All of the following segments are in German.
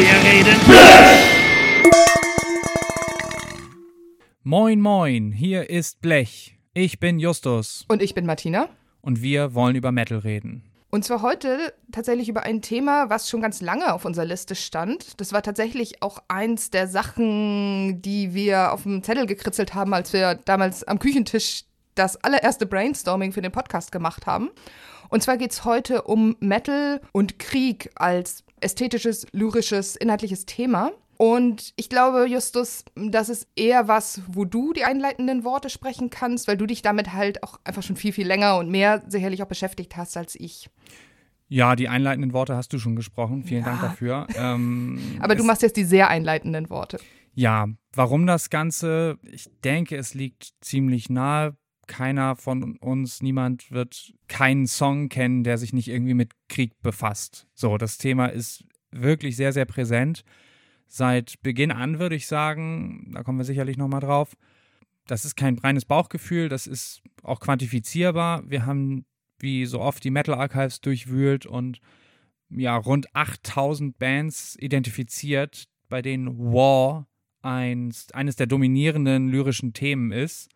Wir reden Moin, moin, hier ist Blech. Ich bin Justus Und ich bin Martina. und wir wollen über Metal reden. Und zwar heute tatsächlich über ein Thema, was schon ganz lange auf unserer Liste stand. Das war tatsächlich auch eins der Sachen, die wir auf dem Zettel gekritzelt haben, als wir damals am Küchentisch das allererste Brainstorming für den Podcast gemacht haben. Und zwar geht es heute um Metal und Krieg als ästhetisches, lyrisches, inhaltliches Thema. Und ich glaube, Justus, das ist eher was, wo du die einleitenden Worte sprechen kannst, weil du dich damit halt auch einfach schon viel, viel länger und mehr sicherlich auch beschäftigt hast als ich. Ja, die einleitenden Worte hast du schon gesprochen. Vielen Ja. Dank dafür. Ähm, Aber du machst jetzt die sehr einleitenden Worte. Ja, warum das Ganze? Ich denke, es liegt ziemlich nahe. Keiner von uns, niemand wird keinen Song kennen, der sich nicht irgendwie mit Krieg befasst. So, das Thema ist wirklich sehr, sehr präsent. Seit Beginn an würde ich sagen, da kommen wir sicherlich nochmal drauf. Das ist kein reines Bauchgefühl, das ist auch quantifizierbar. Wir haben wie so oft die Metal Archives durchwühlt und ja, rund 8000 Bands identifiziert, bei denen War eins, eines der dominierenden lyrischen Themen ist.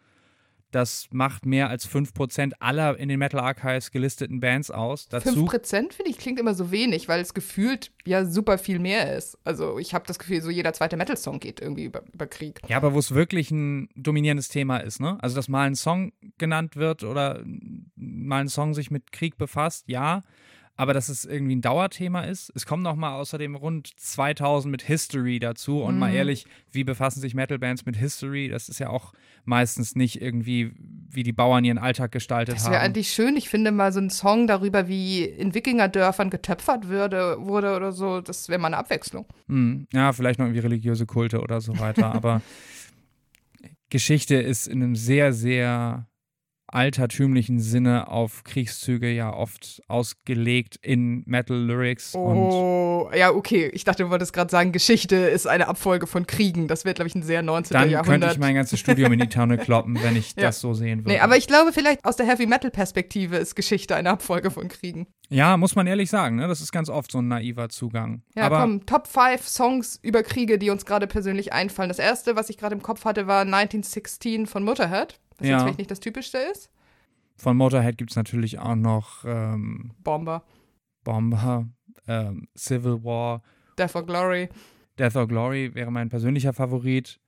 Das macht mehr als 5% aller in den Metal Archives gelisteten Bands aus. Dazu 5% finde ich klingt immer so wenig, weil es gefühlt ja super viel mehr ist. Also ich habe das Gefühl, so jeder zweite Metal-Song geht irgendwie über, über Krieg. Ja, aber wo es wirklich ein dominierendes Thema ist, ne? Also, dass mal ein Song genannt wird oder mal ein Song sich mit Krieg befasst, ja. Aber dass es irgendwie ein Dauerthema ist. Es kommen noch mal außerdem rund 2000 mit History dazu. Und mal ehrlich, wie befassen sich Metal-Bands mit History? Das ist ja auch meistens nicht irgendwie, wie die Bauern ihren Alltag gestaltet Das wäre haben. eigentlich schön. Ich finde mal so ein Song darüber, wie in Wikingerdörfern getöpfert würde, wurde oder so. Das wäre mal eine Abwechslung. Hm, ja, vielleicht noch irgendwie religiöse Kulte oder so weiter. aber Geschichte ist in einem sehr, sehr altertümlichen Sinne auf Kriegszüge ja oft ausgelegt in Metal Lyrics. Und Oh, ja, okay. Ich dachte, du wolltest gerade sagen, Geschichte ist eine Abfolge von Kriegen. Das wird, glaube ich, ein sehr 19. dann könnte Jahrhundert. ich mein ganzes Studium in die Tonne kloppen, wenn ich Ja. das so sehen würde. nee, aber ich glaube, vielleicht aus der Heavy-Metal-Perspektive ist Geschichte eine Abfolge von Kriegen. ja, muss man ehrlich sagen, ne? das ist ganz oft so ein naiver Zugang. Ja, aber komm, Top 5 Songs über Kriege, die uns gerade persönlich einfallen. Das erste, was ich gerade im Kopf hatte, war 1916 von Motorhead, was Ja. jetzt vielleicht nicht das Typischste ist. von Motorhead gibt es natürlich auch noch ähm, Bomber, Bomber, ähm, Civil War, Death or Glory. Death or Glory wäre mein persönlicher Favorit.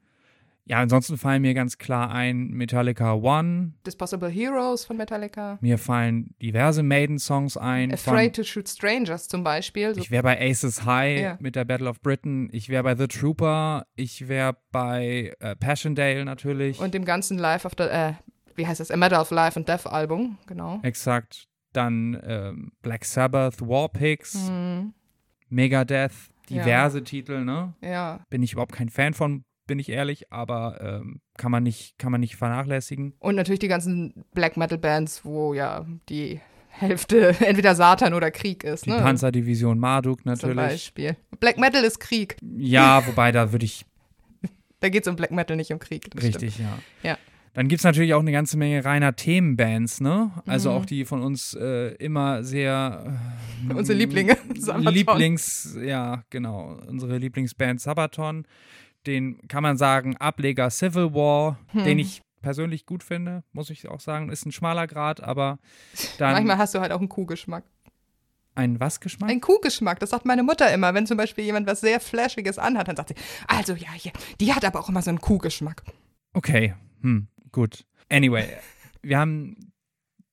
Ja, ansonsten fallen mir ganz klar ein Metallica One. Dispossible Heroes von Metallica. Mir fallen diverse Maiden-Songs ein. Afraid to Shoot Strangers zum Beispiel. So, ich wäre bei Aces High Ja. mit der Battle of Britain. Ich wäre bei The Trooper. Ich wäre bei äh, Passchendaele natürlich. und dem ganzen Life of the, äh, wie heißt das? A Matter of Life and Death Album, genau. Exakt. Dann ähm, Black Sabbath, Warpigs, Hm, Megadeth, Ja. diverse Titel, ne? ja. Bin ich überhaupt kein Fan von, bin ich ehrlich, aber ähm, kann, man nicht, kann man nicht vernachlässigen. Und natürlich die ganzen Black Metal Bands, wo ja die Hälfte entweder Satan oder Krieg ist, Die ne? Panzerdivision Marduk zum natürlich. Beispiel. Black Metal ist Krieg. Ja, wobei da würde ich Da geht es um Black Metal, nicht um Krieg. stimmt. Richtig, ja. Ja. Dann gibt es natürlich auch eine ganze Menge reiner Themenbands, ne? Also Mhm. auch die von uns äh, immer sehr äh, Unsere Lieblinge, Sabaton. Lieblings, ja, genau, unsere Lieblingsband Sabaton. Den kann man sagen, Ableger Civil War, Hm. den ich persönlich gut finde, muss ich auch sagen. Ist ein schmaler Grad, aber dann Manchmal hast du halt auch einen Kuhgeschmack. ein was Geschmack? Ein Kuhgeschmack, das sagt meine Mutter immer. Wenn zum Beispiel jemand was sehr Flashiges anhat, dann sagt sie, also ja, hier, die hat aber auch immer so einen Kuhgeschmack. Okay, hm, gut. Anyway, wir haben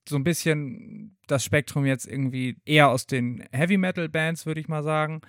so ein bisschen das Spektrum jetzt irgendwie eher aus den Heavy Metal Bands, würde ich mal sagen.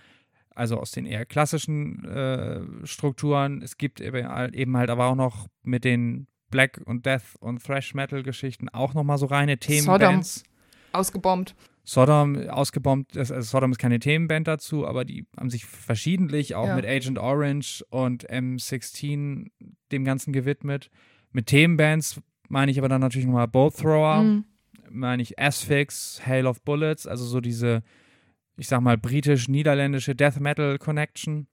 Also aus den eher klassischen äh, Strukturen. Es gibt eben halt- aber auch noch mit den Black und Death und Thrash Metal Geschichten auch noch mal so reine Themenbands. Ausgebombt. Sodom ausgebombt, also Sodom ist keine Themenband dazu, aber die haben sich verschiedentlich auch Ja. mit Agent Orange und M16 dem Ganzen gewidmet. Mit Themenbands meine ich aber dann natürlich nochmal Bolt Thrower, Mhm. meine ich Asphyx, Hail of Bullets, also so diese, ich sag mal, britisch-niederländische Death Metal Connection.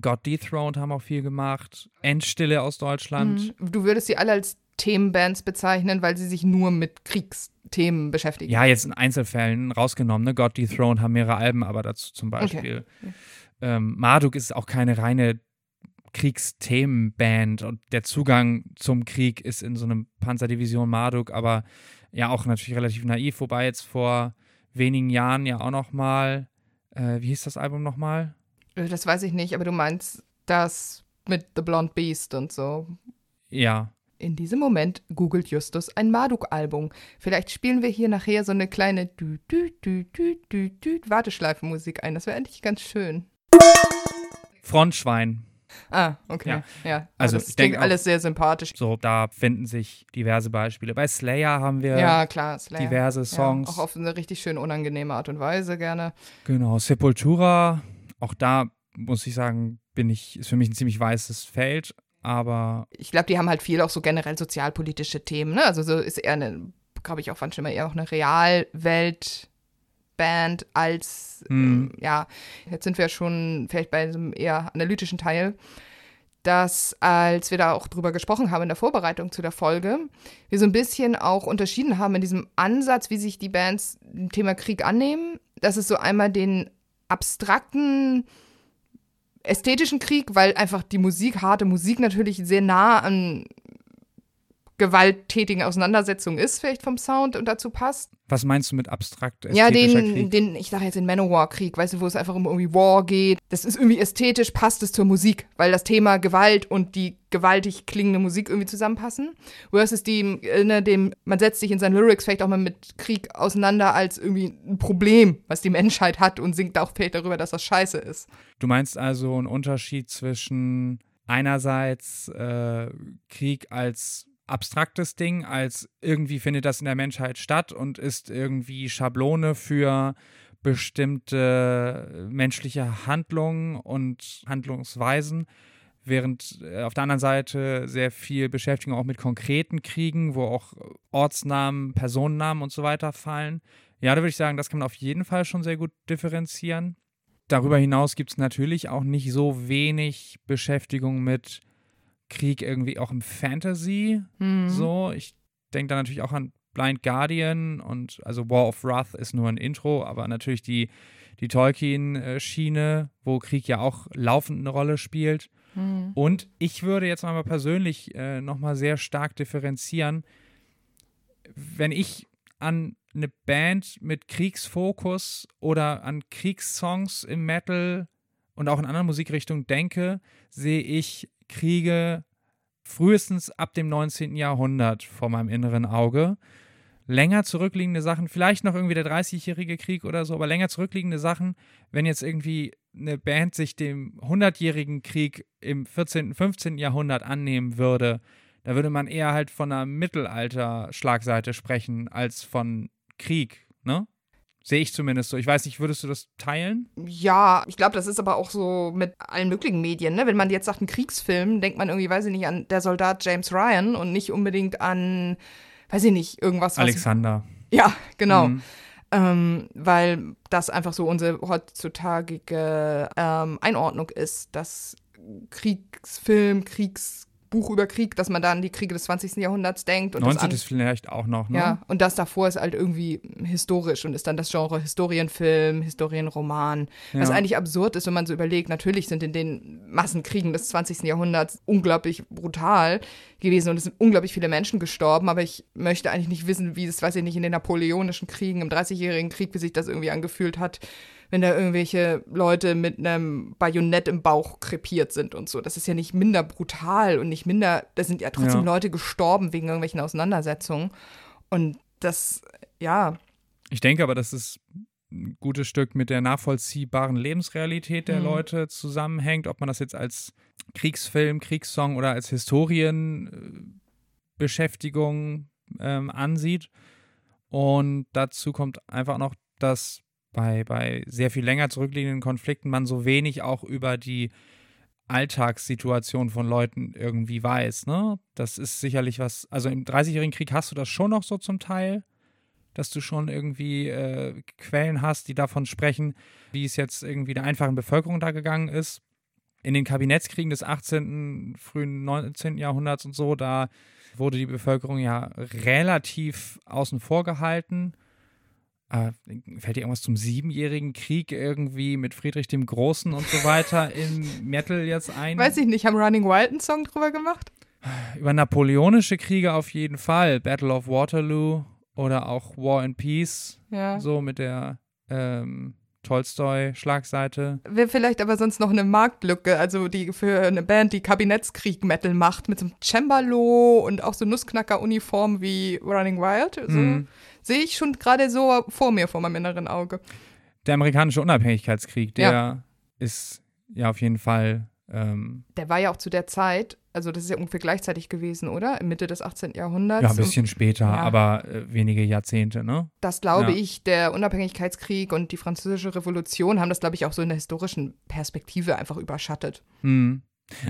God Dethroned haben auch viel gemacht. Endstille aus Deutschland. Mhm. Du würdest sie alle als Themenbands bezeichnen, weil sie sich nur mit Kriegsthemen beschäftigen. Ja, jetzt in Einzelfällen rausgenommen. Ne? God Dethroned haben mehrere Alben, aber dazu zum Beispiel. ähm, Marduk ist auch keine reine Kriegsthemenband und der Zugang zum Krieg ist in so einem Panzerdivision Marduk, aber ja auch natürlich relativ naiv, wobei jetzt vor wenigen Jahren ja auch noch mal, äh, wie hieß das Album noch mal? Äh, das weiß ich nicht, aber du meinst das mit The Blonde Beast und so. Ja. In diesem Moment googelt Justus ein Marduk-Album. Vielleicht spielen wir hier nachher so eine kleine Dü -Dü -Dü -Dü -Dü -Dü Warteschleifenmusik ein. Das wäre eigentlich ganz schön. Frontschwein. Ah, okay. Ja, ja. also das klingt alles sehr sympathisch. So, da finden sich diverse Beispiele. Bei Slayer haben wir ja, klar, Slayer. diverse Songs. Ja, auch auf eine richtig schön unangenehme Art und Weise gerne. Genau, Sepultura, auch da muss ich sagen, bin ich, ist für mich ein ziemlich weißes Feld, aber. Ich glaube, die haben halt viel auch so generell sozialpolitische Themen, ne? Also so ist eher eine, glaube ich, auch fand schon immer eher auch eine Realwelt. Band als, mhm. äh, ja, jetzt sind wir schon vielleicht bei einem eher analytischen Teil, dass als wir da auch drüber gesprochen haben in der Vorbereitung zu der Folge, wir so ein bisschen auch unterschieden haben in diesem Ansatz, wie sich die Bands dem Thema Krieg annehmen. Das ist so einmal den abstrakten ästhetischen Krieg, weil einfach die Musik, harte Musik natürlich sehr nah an gewalttätigen Auseinandersetzungen ist, vielleicht vom Sound und dazu passt. Was meinst du mit abstrakt Ja, den, Krieg? den, ich sage jetzt den Manowar-Krieg, weißt du, wo es einfach um irgendwie War geht. Das ist irgendwie ästhetisch, passt es zur Musik, weil das Thema Gewalt und die gewaltig klingende Musik irgendwie zusammenpassen. Versus dem, ne, dem, man setzt sich in seinen Lyrics vielleicht auch mal mit Krieg auseinander als irgendwie ein Problem, was die Menschheit hat und singt auch vielleicht darüber, dass das scheiße ist. Du meinst also einen Unterschied zwischen einerseits äh, Krieg als abstraktes Ding, als irgendwie findet das in der Menschheit statt und ist irgendwie Schablone für bestimmte menschliche Handlungen und Handlungsweisen, während äh, auf der anderen Seite sehr viel Beschäftigung auch mit konkreten Kriegen, wo auch Ortsnamen, Personennamen und so weiter fallen. Ja, da würde ich sagen, das kann man auf jeden Fall schon sehr gut differenzieren. Darüber hinaus gibt es natürlich auch nicht so wenig Beschäftigung mit Krieg irgendwie auch im Fantasy. Mhm. So, ich denke da natürlich auch an Blind Guardian und also War of Wrath ist nur ein Intro, aber natürlich die, die Tolkien-Schiene, wo Krieg ja auch laufend eine Rolle spielt. Mhm. Und ich würde jetzt mal persönlich äh, nochmal sehr stark differenzieren, wenn ich an eine Band mit Kriegsfokus oder an Kriegssongs im Metal und auch in anderen Musikrichtungen denke, sehe ich Kriege frühestens ab dem 19. Jahrhundert vor meinem inneren Auge. Länger zurückliegende Sachen, vielleicht noch irgendwie der 30-jährige Krieg oder so, aber länger zurückliegende Sachen, wenn jetzt irgendwie eine Band sich dem 100-jährigen Krieg im 14., 15. Jahrhundert annehmen würde, da würde man eher halt von einer Mittelalter-Schlagseite sprechen als von Krieg, ne? Sehe ich zumindest so. Ich weiß nicht, würdest du das teilen? Ja, ich glaube, das ist aber auch so mit allen möglichen Medien. Ne? Wenn man jetzt sagt, ein Kriegsfilm, denkt man irgendwie, weiß ich nicht, an der Soldat James Ryan und nicht unbedingt an, weiß ich nicht, irgendwas. Alexander. Was, ja, genau. Mhm. Ähm, weil das einfach so unsere heutzutage ähm, Einordnung ist, dass Kriegsfilm, Kriegs Buch über Krieg, dass man da an die Kriege des 20. Jahrhunderts denkt. Und 19. ist vielleicht auch noch, ne? Ja, und das davor ist halt irgendwie historisch und ist dann das Genre Historienfilm, Historienroman. Ja. Was eigentlich absurd ist, wenn man so überlegt, natürlich sind in den Massenkriegen des 20. Jahrhunderts unglaublich brutal gewesen und es sind unglaublich viele Menschen gestorben, aber ich möchte eigentlich nicht wissen, wie es, weiß ich nicht, in den napoleonischen Kriegen, im Dreißigjährigen Krieg, wie sich das irgendwie angefühlt hat, wenn da irgendwelche Leute mit einem Bajonett im Bauch krepiert sind und so. Das ist ja nicht minder brutal und nicht minder, da sind ja trotzdem ja. Leute gestorben wegen irgendwelchen Auseinandersetzungen. Und das, ja. Ich denke aber, dass es ein gutes Stück mit der nachvollziehbaren Lebensrealität der mhm. Leute zusammenhängt, ob man das jetzt als Kriegsfilm, Kriegssong oder als Historienbeschäftigung ähm, ansieht. Und dazu kommt einfach noch, dass bei, bei sehr viel länger zurückliegenden Konflikten man so wenig auch über die Alltagssituation von Leuten irgendwie weiß. Ne? Das ist sicherlich was, also im 30-jährigen Krieg hast du das schon noch so zum Teil, dass du schon irgendwie äh, Quellen hast, die davon sprechen, wie es jetzt irgendwie der einfachen Bevölkerung da gegangen ist. In den Kabinettskriegen des 18., frühen 19. Jahrhunderts und so, da wurde die Bevölkerung ja relativ außen vor gehalten äh, fällt dir irgendwas zum Siebenjährigen Krieg irgendwie mit Friedrich dem Großen und so weiter im Metal jetzt ein? Weiß ich nicht, haben Running Wild einen Song drüber gemacht? Über napoleonische Kriege auf jeden Fall. Battle of Waterloo oder auch War and Peace. Ja. So mit der ähm, Tolstoi-Schlagseite. Wäre vielleicht aber sonst noch eine Marktlücke, also die für eine Band, die Kabinettskrieg-Metal macht, mit so einem Cembalo und auch so Nussknacker-Uniform wie Running Wild. So. Mhm. Sehe ich schon gerade so vor mir, vor meinem inneren Auge. Der amerikanische Unabhängigkeitskrieg, der Ja. ist ja auf jeden Fall. Ähm, Der war ja auch zu der Zeit, also das ist ja ungefähr gleichzeitig gewesen, oder? Mitte des 18. Jahrhunderts. ja, ein bisschen später, ja. aber äh, wenige Jahrzehnte, ne? Das glaube Ja. ich, der Unabhängigkeitskrieg und die französische Revolution haben das, glaube ich, auch so in der historischen Perspektive einfach überschattet. Mhm.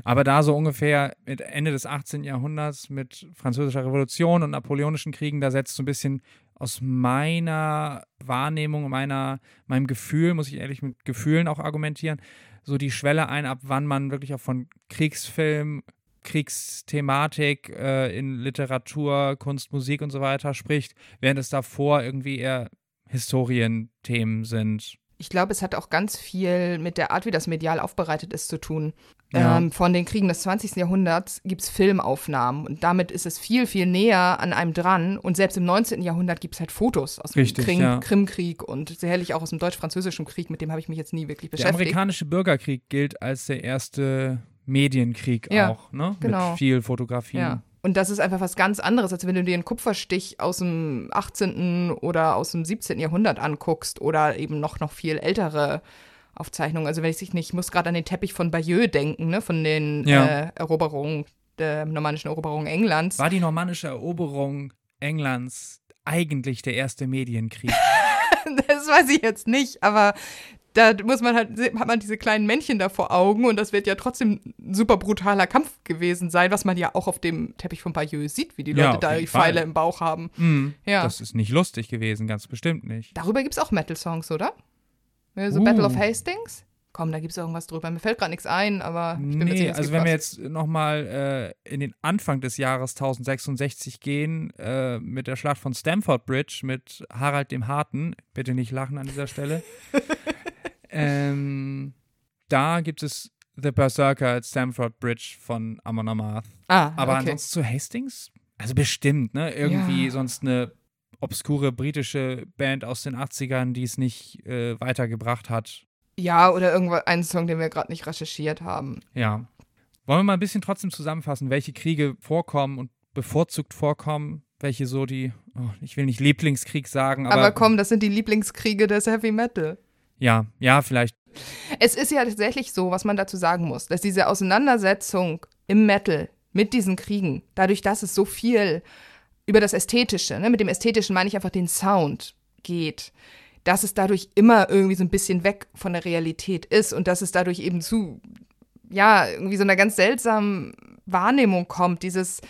Aber da so ungefähr mit Ende des 18. Jahrhunderts mit französischer Revolution und napoleonischen Kriegen, da setzt so ein bisschen aus meiner Wahrnehmung, meiner, meinem Gefühl, muss ich ehrlich mit Gefühlen auch argumentieren, so die Schwelle ein, ab wann man wirklich auch von Kriegsfilm, Kriegsthematik äh, in Literatur, Kunst, Musik und so weiter spricht, während es davor irgendwie eher Historienthemen sind. Ich glaube, es hat auch ganz viel mit der Art, wie das medial aufbereitet ist, zu tun. Ja. Ähm, von den Kriegen des 20. Jahrhunderts gibt es Filmaufnahmen und damit ist es viel, viel näher an einem dran. Und selbst im 19. Jahrhundert gibt es halt Fotos aus dem Richtig, Krim ja. Krimkrieg und sicherlich auch aus dem deutsch-französischen Krieg, mit dem habe ich mich jetzt nie wirklich Der beschäftigt. amerikanische Bürgerkrieg gilt als der erste Medienkrieg Ja, auch, ne? genau. Mit viel Fotografie. Ja. Und das ist einfach was ganz anderes, als wenn du dir einen Kupferstich aus dem 18. oder aus dem 17. Jahrhundert anguckst oder eben noch, noch viel ältere Aufzeichnungen. Also wenn ich sich nicht, ich muss gerade an den Teppich von Bayeux denken, ne, von den Ja. äh, Eroberungen, der normannischen Eroberung Englands. War die normannische Eroberung Englands eigentlich der erste Medienkrieg? Das weiß ich jetzt nicht, aber da muss man halt, hat man diese kleinen Männchen da vor Augen und das wird ja trotzdem ein super brutaler Kampf gewesen sein, was man ja auch auf dem Teppich von Bayeux sieht, wie die Ja, Leute auf da die Pfeile im Bauch haben. Hm, Ja. Das ist nicht lustig gewesen, ganz bestimmt nicht. Darüber gibt es auch Metal-Songs, oder? Ja, So Uh. Battle of Hastings? Komm, da gibt es irgendwas drüber. Mir fällt gerade nichts ein, aber ich bin mir Nee, sicher, es also wenn wir was. jetzt nochmal äh, in den Anfang des Jahres 1066 gehen, äh, mit der Schlacht von Stamford Bridge mit Harald dem Harten, bitte nicht lachen an dieser Stelle, ähm, da gibt es The Berserker at Stamford Bridge von Amon Amarth. Ah, Aber okay. ansonsten zu Hastings? Also bestimmt, ne? Irgendwie Ja. sonst eine obskure britische Band aus den 80ern, die es nicht äh, weitergebracht hat. Ja, oder irgendwo einen Song, den wir gerade nicht recherchiert haben. Ja. Wollen wir mal ein bisschen trotzdem zusammenfassen, welche Kriege vorkommen und bevorzugt vorkommen? Welche so die, oh, ich will nicht Lieblingskrieg sagen, aber, Aber, komm, das sind die Lieblingskriege des Heavy Metal. ja, ja, vielleicht. Es ist ja tatsächlich so, was man dazu sagen muss, dass diese Auseinandersetzung im Metal mit diesen Kriegen, dadurch, dass es so viel über das Ästhetische, ne, mit dem Ästhetischen meine ich einfach den Sound geht, dass es dadurch immer irgendwie so ein bisschen weg von der Realität ist und dass es dadurch eben zu, ja, irgendwie so einer ganz seltsamen Wahrnehmung kommt, dieses,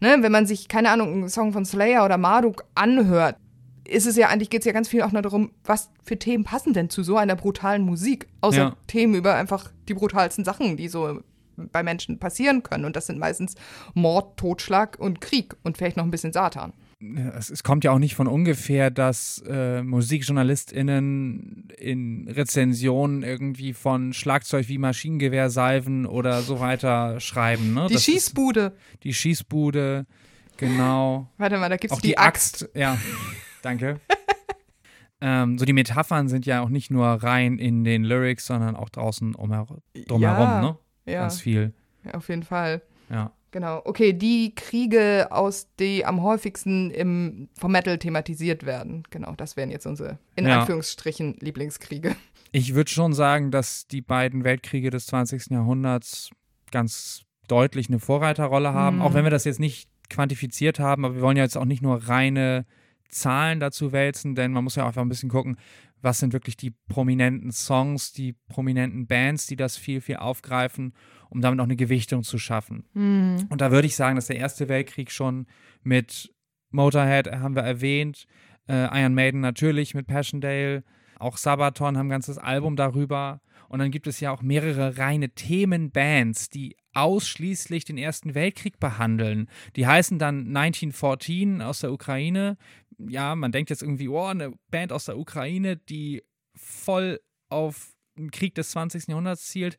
ne, wenn man sich, keine Ahnung, einen Song von Slayer oder Marduk anhört, ist es ja eigentlich, geht es ja ganz viel auch nur darum, was für Themen passen denn zu so einer brutalen Musik, außer Ja. Themen über einfach die brutalsten Sachen, die so bei Menschen passieren können. Und das sind meistens Mord, Totschlag und Krieg und vielleicht noch ein bisschen Satan. Es, es kommt ja auch nicht von ungefähr, dass äh, MusikjournalistInnen in Rezensionen irgendwie von Schlagzeug wie Maschinengewehrsalven oder so weiter schreiben. Ne? Die Das ist Schießbude. Die Schießbude, genau. Warte mal, da gibt es Auch die, die Axt, ja. Danke. ähm, so die Metaphern sind ja auch nicht nur rein in den Lyrics, sondern auch draußen umher drumherum, Ja, ne? Ja, Ganz viel. ja, auf jeden Fall. Ja. Genau. Okay, die Kriege, aus die am häufigsten im, vom Metal thematisiert werden. Genau, das wären jetzt unsere, in Ja. Anführungsstrichen, Lieblingskriege. Ich würde schon sagen, dass die beiden Weltkriege des 20. Jahrhunderts ganz deutlich eine Vorreiterrolle haben, Mhm. auch wenn wir das jetzt nicht quantifiziert haben, aber wir wollen ja jetzt auch nicht nur reine Zahlen dazu wälzen, denn man muss ja einfach ein bisschen gucken, was sind wirklich die prominenten Songs, die prominenten Bands, die das viel, viel aufgreifen, um damit auch eine Gewichtung zu schaffen. Und da würde ich sagen, dass der Erste Weltkrieg schon mit Motorhead äh, haben wir erwähnt, äh, Iron Maiden natürlich mit Passchendaele, auch Sabaton haben ein ganzes Album darüber. Und dann gibt es ja auch mehrere reine Themenbands, die ausschließlich den Ersten Weltkrieg behandeln. Die heißen dann 1914 aus der Ukraine ja, man denkt jetzt irgendwie, oh, eine Band aus der Ukraine, die voll auf einen Krieg des 20. Jahrhunderts zielt.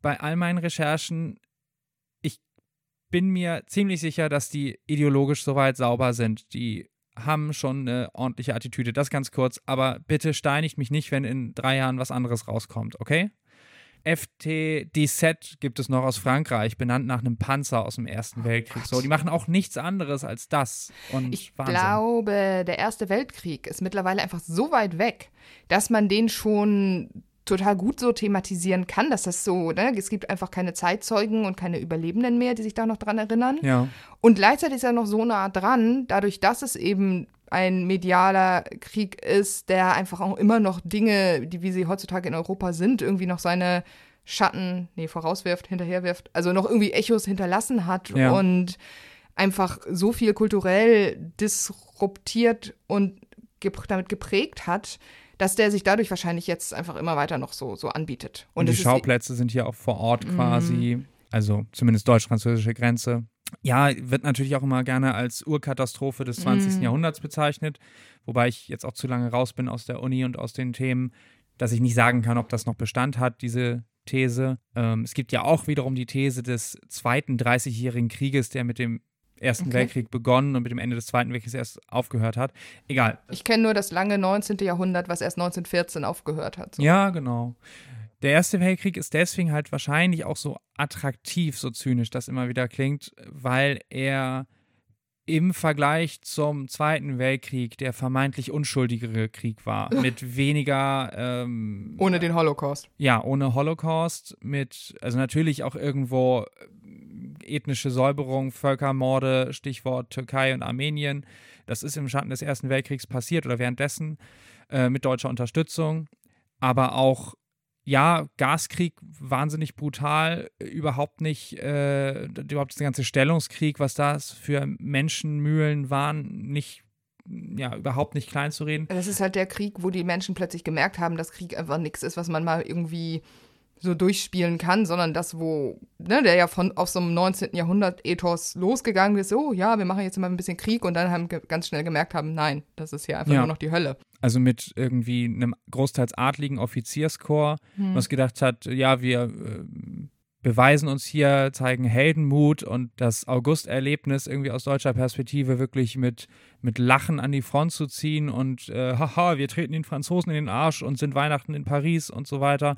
Bei all meinen Recherchen, ich bin mir ziemlich sicher, dass die ideologisch soweit sauber sind. Die haben schon eine ordentliche Attitüde. Das ganz kurz, aber bitte steinigt mich nicht, wenn in drei Jahren was anderes rauskommt, okay? FT-17 gibt es noch aus Frankreich, benannt nach einem Panzer aus dem Ersten oh Weltkrieg. So, die machen auch nichts anderes als das. Und ich Wahnsinn. glaube, der Erste Weltkrieg ist mittlerweile einfach so weit weg, dass man den schon total gut so thematisieren kann, dass das so, ne, es gibt einfach keine Zeitzeugen und keine Überlebenden mehr, die sich da noch dran erinnern. Ja. Und gleichzeitig ist er noch so nah dran, dadurch, dass es eben ein medialer Krieg ist, der einfach auch immer noch Dinge, die wie sie heutzutage in Europa sind, irgendwie noch seine Schatten, nee, vorauswirft, hinterherwirft, also noch irgendwie Echos hinterlassen hat ja. und einfach so viel kulturell disruptiert und gep damit geprägt hat, dass der sich dadurch wahrscheinlich jetzt einfach immer weiter noch so, so anbietet. Und, und die Schauplätze sind hier auch vor Ort quasi, mm. also zumindest deutsch-französische Grenze ja, wird natürlich auch immer gerne als Urkatastrophe des 20. Mm. Jahrhunderts bezeichnet, wobei ich jetzt auch zu lange raus bin aus der Uni und aus den Themen, dass ich nicht sagen kann, ob das noch Bestand hat, diese These. Ähm, es gibt ja auch wiederum die These des zweiten 30-jährigen Krieges, der mit dem Ersten okay. Weltkrieg begonnen und mit dem Ende des Zweiten Weltkriegs erst aufgehört hat. Egal. Ich kenne nur das lange 19. Jahrhundert, was erst 1914 aufgehört hat. So. Ja, genau. Der Erste Weltkrieg ist deswegen halt wahrscheinlich auch so attraktiv, so zynisch das immer wieder klingt, weil er im Vergleich zum Zweiten Weltkrieg der vermeintlich unschuldigere Krieg war. Mit weniger. Ähm, ohne den Holocaust. Ja, ohne Holocaust. Mit, also natürlich auch irgendwo äh, ethnische Säuberung, Völkermorde, Stichwort Türkei und Armenien. Das ist im Schatten des Ersten Weltkriegs passiert oder währenddessen äh, mit deutscher Unterstützung. Aber auch ja, Gaskrieg wahnsinnig brutal, überhaupt nicht, äh, überhaupt der ganze Stellungskrieg, was das für Menschenmühlen waren, nicht, ja, überhaupt nicht klein zu reden. Das ist halt der Krieg, wo die Menschen plötzlich gemerkt haben, dass Krieg einfach nichts ist, was man mal irgendwie so durchspielen kann, sondern das, wo, ne, der ja von aus so einem 19. Jahrhundert-Ethos losgegangen ist, oh ja, wir machen jetzt immer ein bisschen Krieg und dann haben ganz schnell gemerkt haben, nein, das ist hier einfach ja. nur noch die Hölle. Also mit irgendwie einem großteils adligen Offizierskorps, hm. was gedacht hat, ja, wir äh, beweisen uns hier, zeigen Heldenmut und das August-Erlebnis irgendwie aus deutscher Perspektive wirklich mit, mit Lachen an die Front zu ziehen und äh, haha, wir treten den Franzosen in den Arsch und sind Weihnachten in Paris und so weiter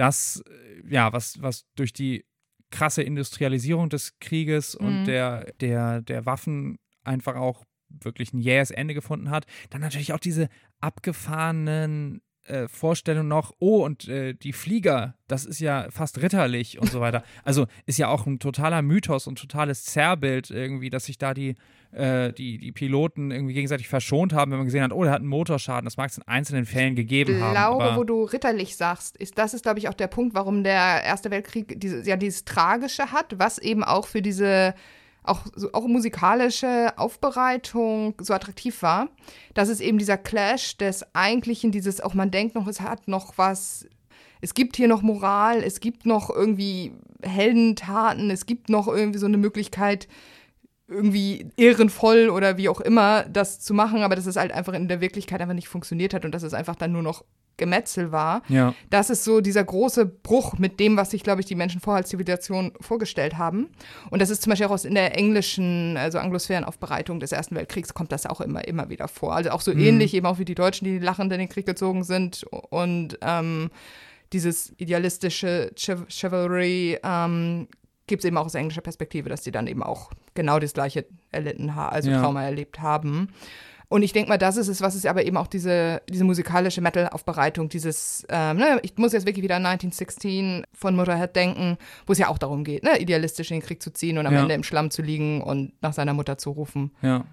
das, äh, ja, was, was durch die krasse Industrialisierung des Krieges mhm. und der, der, der Waffen einfach auch wirklich ein jähes Ende gefunden hat. Dann natürlich auch diese abgefahrenen äh, Vorstellung noch, oh, und äh, die Flieger, das ist ja fast ritterlich und so weiter. Also ist ja auch ein totaler Mythos und totales Zerrbild irgendwie, dass sich da die, äh, die, die Piloten irgendwie gegenseitig verschont haben, wenn man gesehen hat, oh, der hat einen Motorschaden. Das mag es in einzelnen Fällen gegeben haben. Ich glaube, wo du ritterlich sagst, ist das ist, glaube ich, auch der Punkt, warum der Erste Weltkrieg diese, ja dieses Tragische hat, was eben auch für diese auch, auch musikalische Aufbereitung so attraktiv war, dass es eben dieser Clash des eigentlichen, dieses auch man denkt noch, es hat noch was, es gibt hier noch Moral, es gibt noch irgendwie Heldentaten, es gibt noch irgendwie so eine Möglichkeit, irgendwie ehrenvoll oder wie auch immer das zu machen, aber dass es halt einfach in der Wirklichkeit einfach nicht funktioniert hat und dass es einfach dann nur noch Gemetzel war. Ja. Das ist so dieser große Bruch mit dem, was sich, glaube ich, die Menschen vorher als Zivilisation vorgestellt haben. Und das ist zum Beispiel auch aus in der englischen, also anglosphären Aufbereitung des Ersten Weltkriegs kommt das auch immer, immer wieder vor. Also auch so mhm. ähnlich eben auch wie die Deutschen, die lachend in den Krieg gezogen sind und ähm, dieses idealistische Chivalry ähm, gibt es eben auch aus englischer Perspektive, dass die dann eben auch genau das Gleiche erlitten haben, also ja. Trauma erlebt haben. Und ich denke mal, das ist es, was es aber eben auch diese, diese musikalische Metal-Aufbereitung, dieses, ähm, ne, ich muss jetzt wirklich wieder an 1916 von Motorhead denken, wo es ja auch darum geht, ne, idealistisch in den Krieg zu ziehen und am ja. Ende im Schlamm zu liegen und nach seiner Mutter zu rufen. Ja.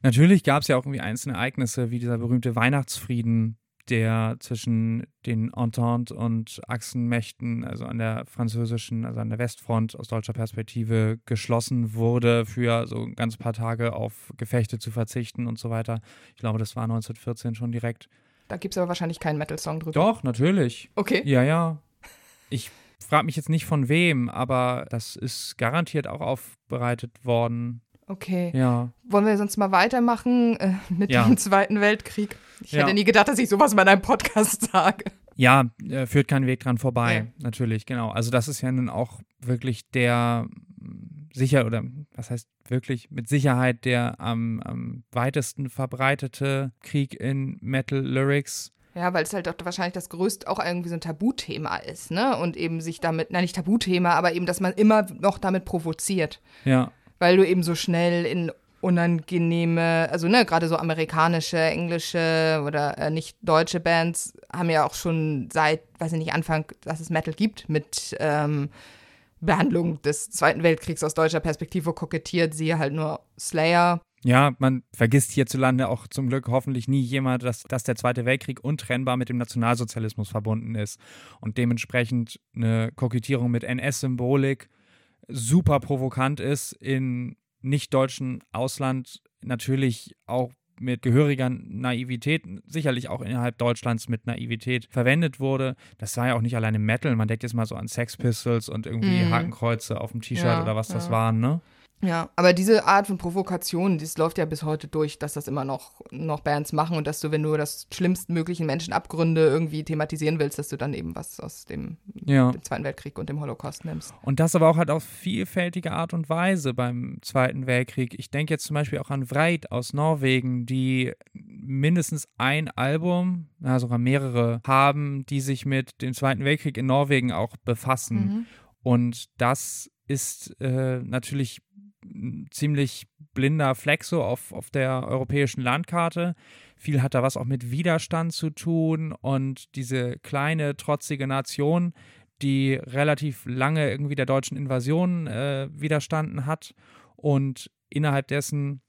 Natürlich gab es ja auch irgendwie einzelne Ereignisse, wie dieser berühmte Weihnachtsfrieden, der zwischen den Entente und Achsenmächten, also an der französischen, also an der Westfront aus deutscher Perspektive geschlossen wurde, für so ein ganz paar Tage auf Gefechte zu verzichten und so weiter. Ich glaube, das war 1914 schon direkt. Da gibt es aber wahrscheinlich keinen Metal-Song drüber. Doch, natürlich. Okay. Ja, ja. Ich frage mich jetzt nicht von wem, aber das ist garantiert auch aufbereitet worden. Okay. Ja. Wollen wir sonst mal weitermachen äh, mit Ja. dem Zweiten Weltkrieg? Ich Ja. hätte nie gedacht, dass ich sowas mal in einem Podcast sage. Ja, äh, führt kein Weg dran vorbei, Ja. natürlich, genau. Also das ist ja nun auch wirklich der mm, sicher oder was heißt wirklich mit Sicherheit der am, am weitesten verbreitete Krieg in Metal Lyrics. Ja, weil es halt auch wahrscheinlich das größte auch irgendwie so ein Tabuthema ist, ne? Und eben sich damit, nein, nicht Tabuthema, aber eben, dass man immer noch damit provoziert. Ja, Weil du eben so schnell in unangenehme, also ne, gerade so amerikanische, englische oder äh, nicht deutsche Bands haben ja auch schon seit, weiß ich nicht, Anfang, dass es Metal gibt, mit ähm, Behandlung des Zweiten Weltkriegs aus deutscher Perspektive kokettiert, siehe halt nur Slayer. Ja, man vergisst hierzulande auch zum Glück hoffentlich nie jemand, dass, dass der Zweite Weltkrieg untrennbar mit dem Nationalsozialismus verbunden ist und dementsprechend eine Kokettierung mit NS-Symbolik super provokant ist in nicht-deutschen Ausland natürlich auch mit gehöriger Naivität, sicherlich auch innerhalb Deutschlands mit Naivität verwendet wurde. Das war ja auch nicht alleine Metal, man denkt jetzt mal so an Sex Pistols und irgendwie Mhm. Hakenkreuze auf dem T-Shirt Ja, oder was das ja. waren, ne? Ja, aber diese Art von Provokation, das läuft ja bis heute durch, dass das immer noch, noch Bands machen und dass du, wenn du das schlimmstmöglichen Menschenabgründe irgendwie thematisieren willst, dass du dann eben was aus dem, Ja. dem Zweiten Weltkrieg und dem Holocaust nimmst. Und das aber auch halt auf vielfältige Art und Weise beim Zweiten Weltkrieg. Ich denke jetzt zum Beispiel auch an Vreit aus Norwegen, die mindestens ein Album, ja sogar mehrere, haben, die sich mit dem Zweiten Weltkrieg in Norwegen auch befassen. Mhm. Und das ist äh, natürlich ziemlich blinder Fleck so auf, auf der europäischen Landkarte. Viel hat da was auch mit Widerstand zu tun und diese kleine, trotzige Nation, die relativ lange irgendwie der deutschen Invasion äh, widerstanden hat und innerhalb dessen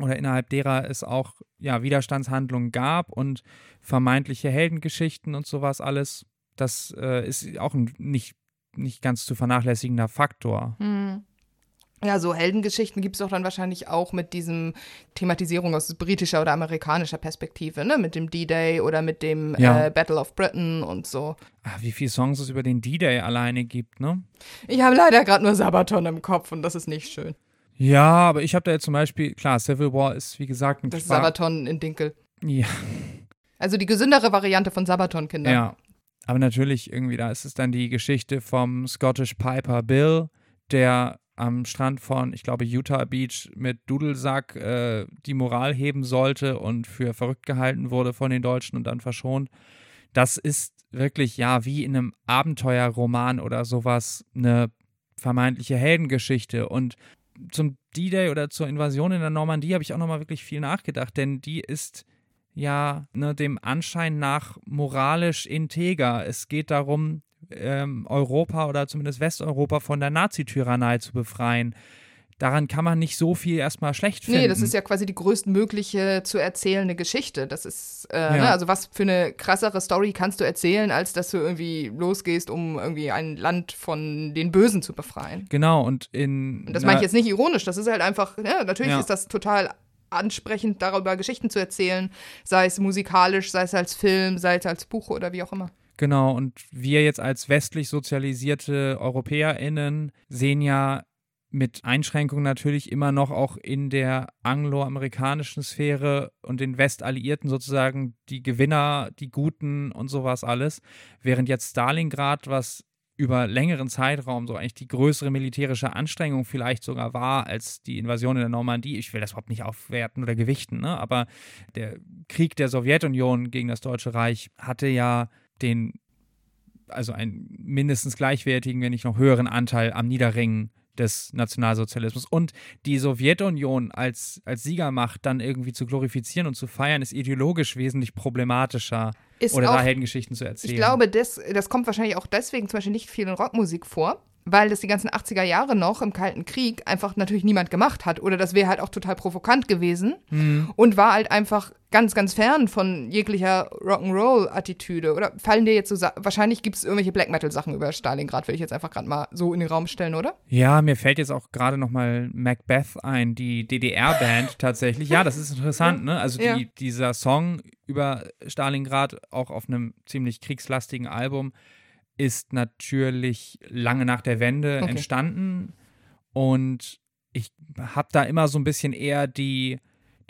oder innerhalb derer es auch ja, Widerstandshandlungen gab und vermeintliche Heldengeschichten und sowas alles. Das äh, ist auch ein nicht, nicht ganz zu vernachlässigender Faktor. Mhm. Ja, so Heldengeschichten gibt es doch dann wahrscheinlich auch mit diesem Thematisierung aus britischer oder amerikanischer Perspektive, ne? Mit dem D-Day oder mit dem Ja. äh, Battle of Britain und so. Ah, wie viele Songs es über den D-Day alleine gibt, ne? Ich habe leider gerade nur Sabaton im Kopf und das ist nicht schön. Ja, aber ich habe da jetzt zum Beispiel, klar, Civil War ist wie gesagt ein Das ist Qua- Sabaton in Dinkel. Ja, Also die gesündere Variante von Sabaton, Kinder. ja. Aber natürlich irgendwie, da ist es dann die Geschichte vom Scottish Piper Bill, der am Strand von, ich glaube, Utah Beach mit Dudelsack äh, die Moral heben sollte und für verrückt gehalten wurde von den Deutschen und dann verschont. Das ist wirklich, ja, wie in einem Abenteuerroman oder sowas eine vermeintliche Heldengeschichte. Und zum D-Day oder zur Invasion in der Normandie habe ich auch nochmal wirklich viel nachgedacht, denn die ist ja ne, dem Anschein nach moralisch integer. Es geht darum, ähm, Europa oder zumindest Westeuropa von der Nazityrannei zu befreien. Daran kann man nicht so viel erstmal schlecht finden. Nee, das ist ja quasi die größtmögliche zu erzählende Geschichte. Das ist, äh, Ja. ne, also was für eine krassere Story kannst du erzählen, als dass du irgendwie losgehst, um irgendwie ein Land von den Bösen zu befreien. Genau, und in. Und das meine ich jetzt nicht ironisch, das ist halt einfach, ja, natürlich Ja. ist das total ansprechend, darüber Geschichten zu erzählen, sei es musikalisch, sei es als Film, sei es als Buch oder wie auch immer. Genau, und wir jetzt als westlich sozialisierte EuropäerInnen sehen ja mit Einschränkungen natürlich immer noch auch in der angloamerikanischen Sphäre und den Westalliierten sozusagen die Gewinner, die Guten und sowas alles. Während jetzt Stalingrad, was über längeren Zeitraum so eigentlich die größere militärische Anstrengung vielleicht sogar war als die Invasion in der Normandie. Ich will das überhaupt nicht aufwerten oder gewichten, ne? aber der Krieg der Sowjetunion gegen das Deutsche Reich hatte ja den, also einen mindestens gleichwertigen, wenn nicht noch höheren Anteil am Niederringen des Nationalsozialismus. Und die Sowjetunion als, als Siegermacht dann irgendwie zu glorifizieren und zu feiern, ist ideologisch wesentlich problematischer Ist oder auch, da Heldengeschichten zu erzählen. ich glaube, das, das kommt wahrscheinlich auch deswegen zum Beispiel nicht viel in Rockmusik vor, weil das die ganzen 80er Jahre noch im Kalten Krieg einfach natürlich niemand gemacht hat. Oder das wäre halt auch total provokant gewesen Hm. und war halt einfach ganz, ganz fern von jeglicher Rock'n'Roll-Attitüde. Oder fallen dir jetzt so, wahrscheinlich gibt es irgendwelche Black Metal-Sachen über Stalingrad, will ich jetzt einfach gerade mal so in den Raum stellen, oder? Ja, mir fällt jetzt auch gerade nochmal Macbeth ein, die DDR-Band tatsächlich. Ja, das ist interessant, ne? Also die, Ja. dieser Song über Stalingrad, auch auf einem ziemlich kriegslastigen Album, ist natürlich lange nach der Wende Okay. entstanden und ich habe da immer so ein bisschen eher die,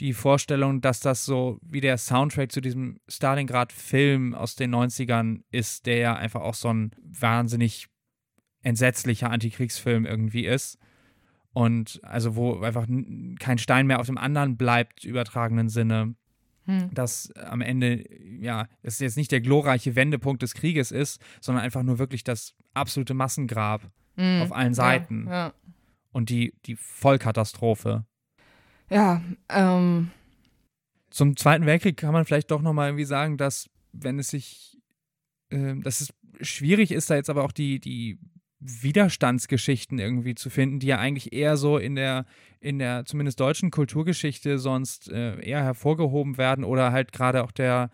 die Vorstellung, dass das so wie der Soundtrack zu diesem Stalingrad-Film aus den 90ern ist, der ja einfach auch so ein wahnsinnig entsetzlicher Antikriegsfilm irgendwie ist. Und also wo einfach kein Stein mehr auf dem anderen bleibt, übertragenen Sinne. Hm. Dass am Ende, ja, es jetzt nicht der glorreiche Wendepunkt des Krieges ist, sondern einfach nur wirklich das absolute Massengrab hm. auf allen Seiten. Ja, ja. Und die, die Vollkatastrophe. Ja, ähm. Zum Zweiten Weltkrieg kann man vielleicht doch nochmal irgendwie sagen, dass, wenn es sich, äh, dass es schwierig ist, da jetzt aber auch die, die Widerstandsgeschichten irgendwie zu finden, die ja eigentlich eher so in der, in der zumindest deutschen Kulturgeschichte sonst äh, eher hervorgehoben werden oder halt gerade auch der,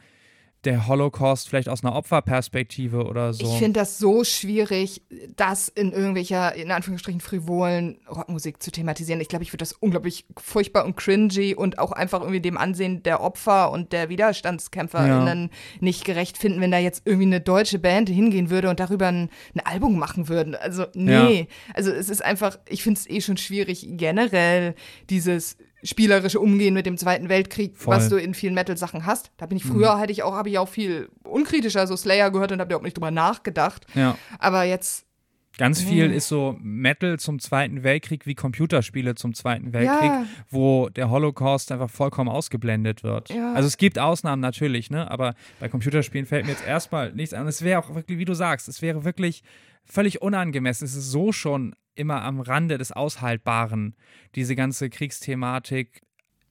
der Holocaust vielleicht aus einer Opferperspektive oder so. Ich finde das so schwierig, das in irgendwelcher, in Anführungsstrichen, frivolen Rockmusik zu thematisieren. Ich glaube, ich würde das unglaublich furchtbar und cringy und auch einfach irgendwie dem Ansehen der Opfer und der WiderstandskämpferInnen ja. nicht gerecht finden, wenn da jetzt irgendwie eine deutsche Band hingehen würde und darüber ein, ein Album machen würden. Also, nee. Ja. Also, es ist einfach, ich finde es eh schon schwierig, generell dieses spielerische Umgehen mit dem Zweiten Weltkrieg, Voll. was du in vielen Metal-Sachen hast. Da bin ich früher, mhm. hätte ich auch, habe ich auch viel unkritischer so Slayer gehört und habe überhaupt nicht drüber nachgedacht. Ja. Aber jetzt. Ganz viel ist so Metal zum Zweiten Weltkrieg wie Computerspiele zum Zweiten Weltkrieg, ja. wo der Holocaust einfach vollkommen ausgeblendet wird. Ja. Also es gibt Ausnahmen natürlich, ne? Aber bei Computerspielen fällt mir jetzt erstmal nichts an. Es wäre auch wirklich, wie du sagst, es wäre wirklich völlig unangemessen. Es ist so schon immer am Rande des Aushaltbaren, diese ganze Kriegsthematik.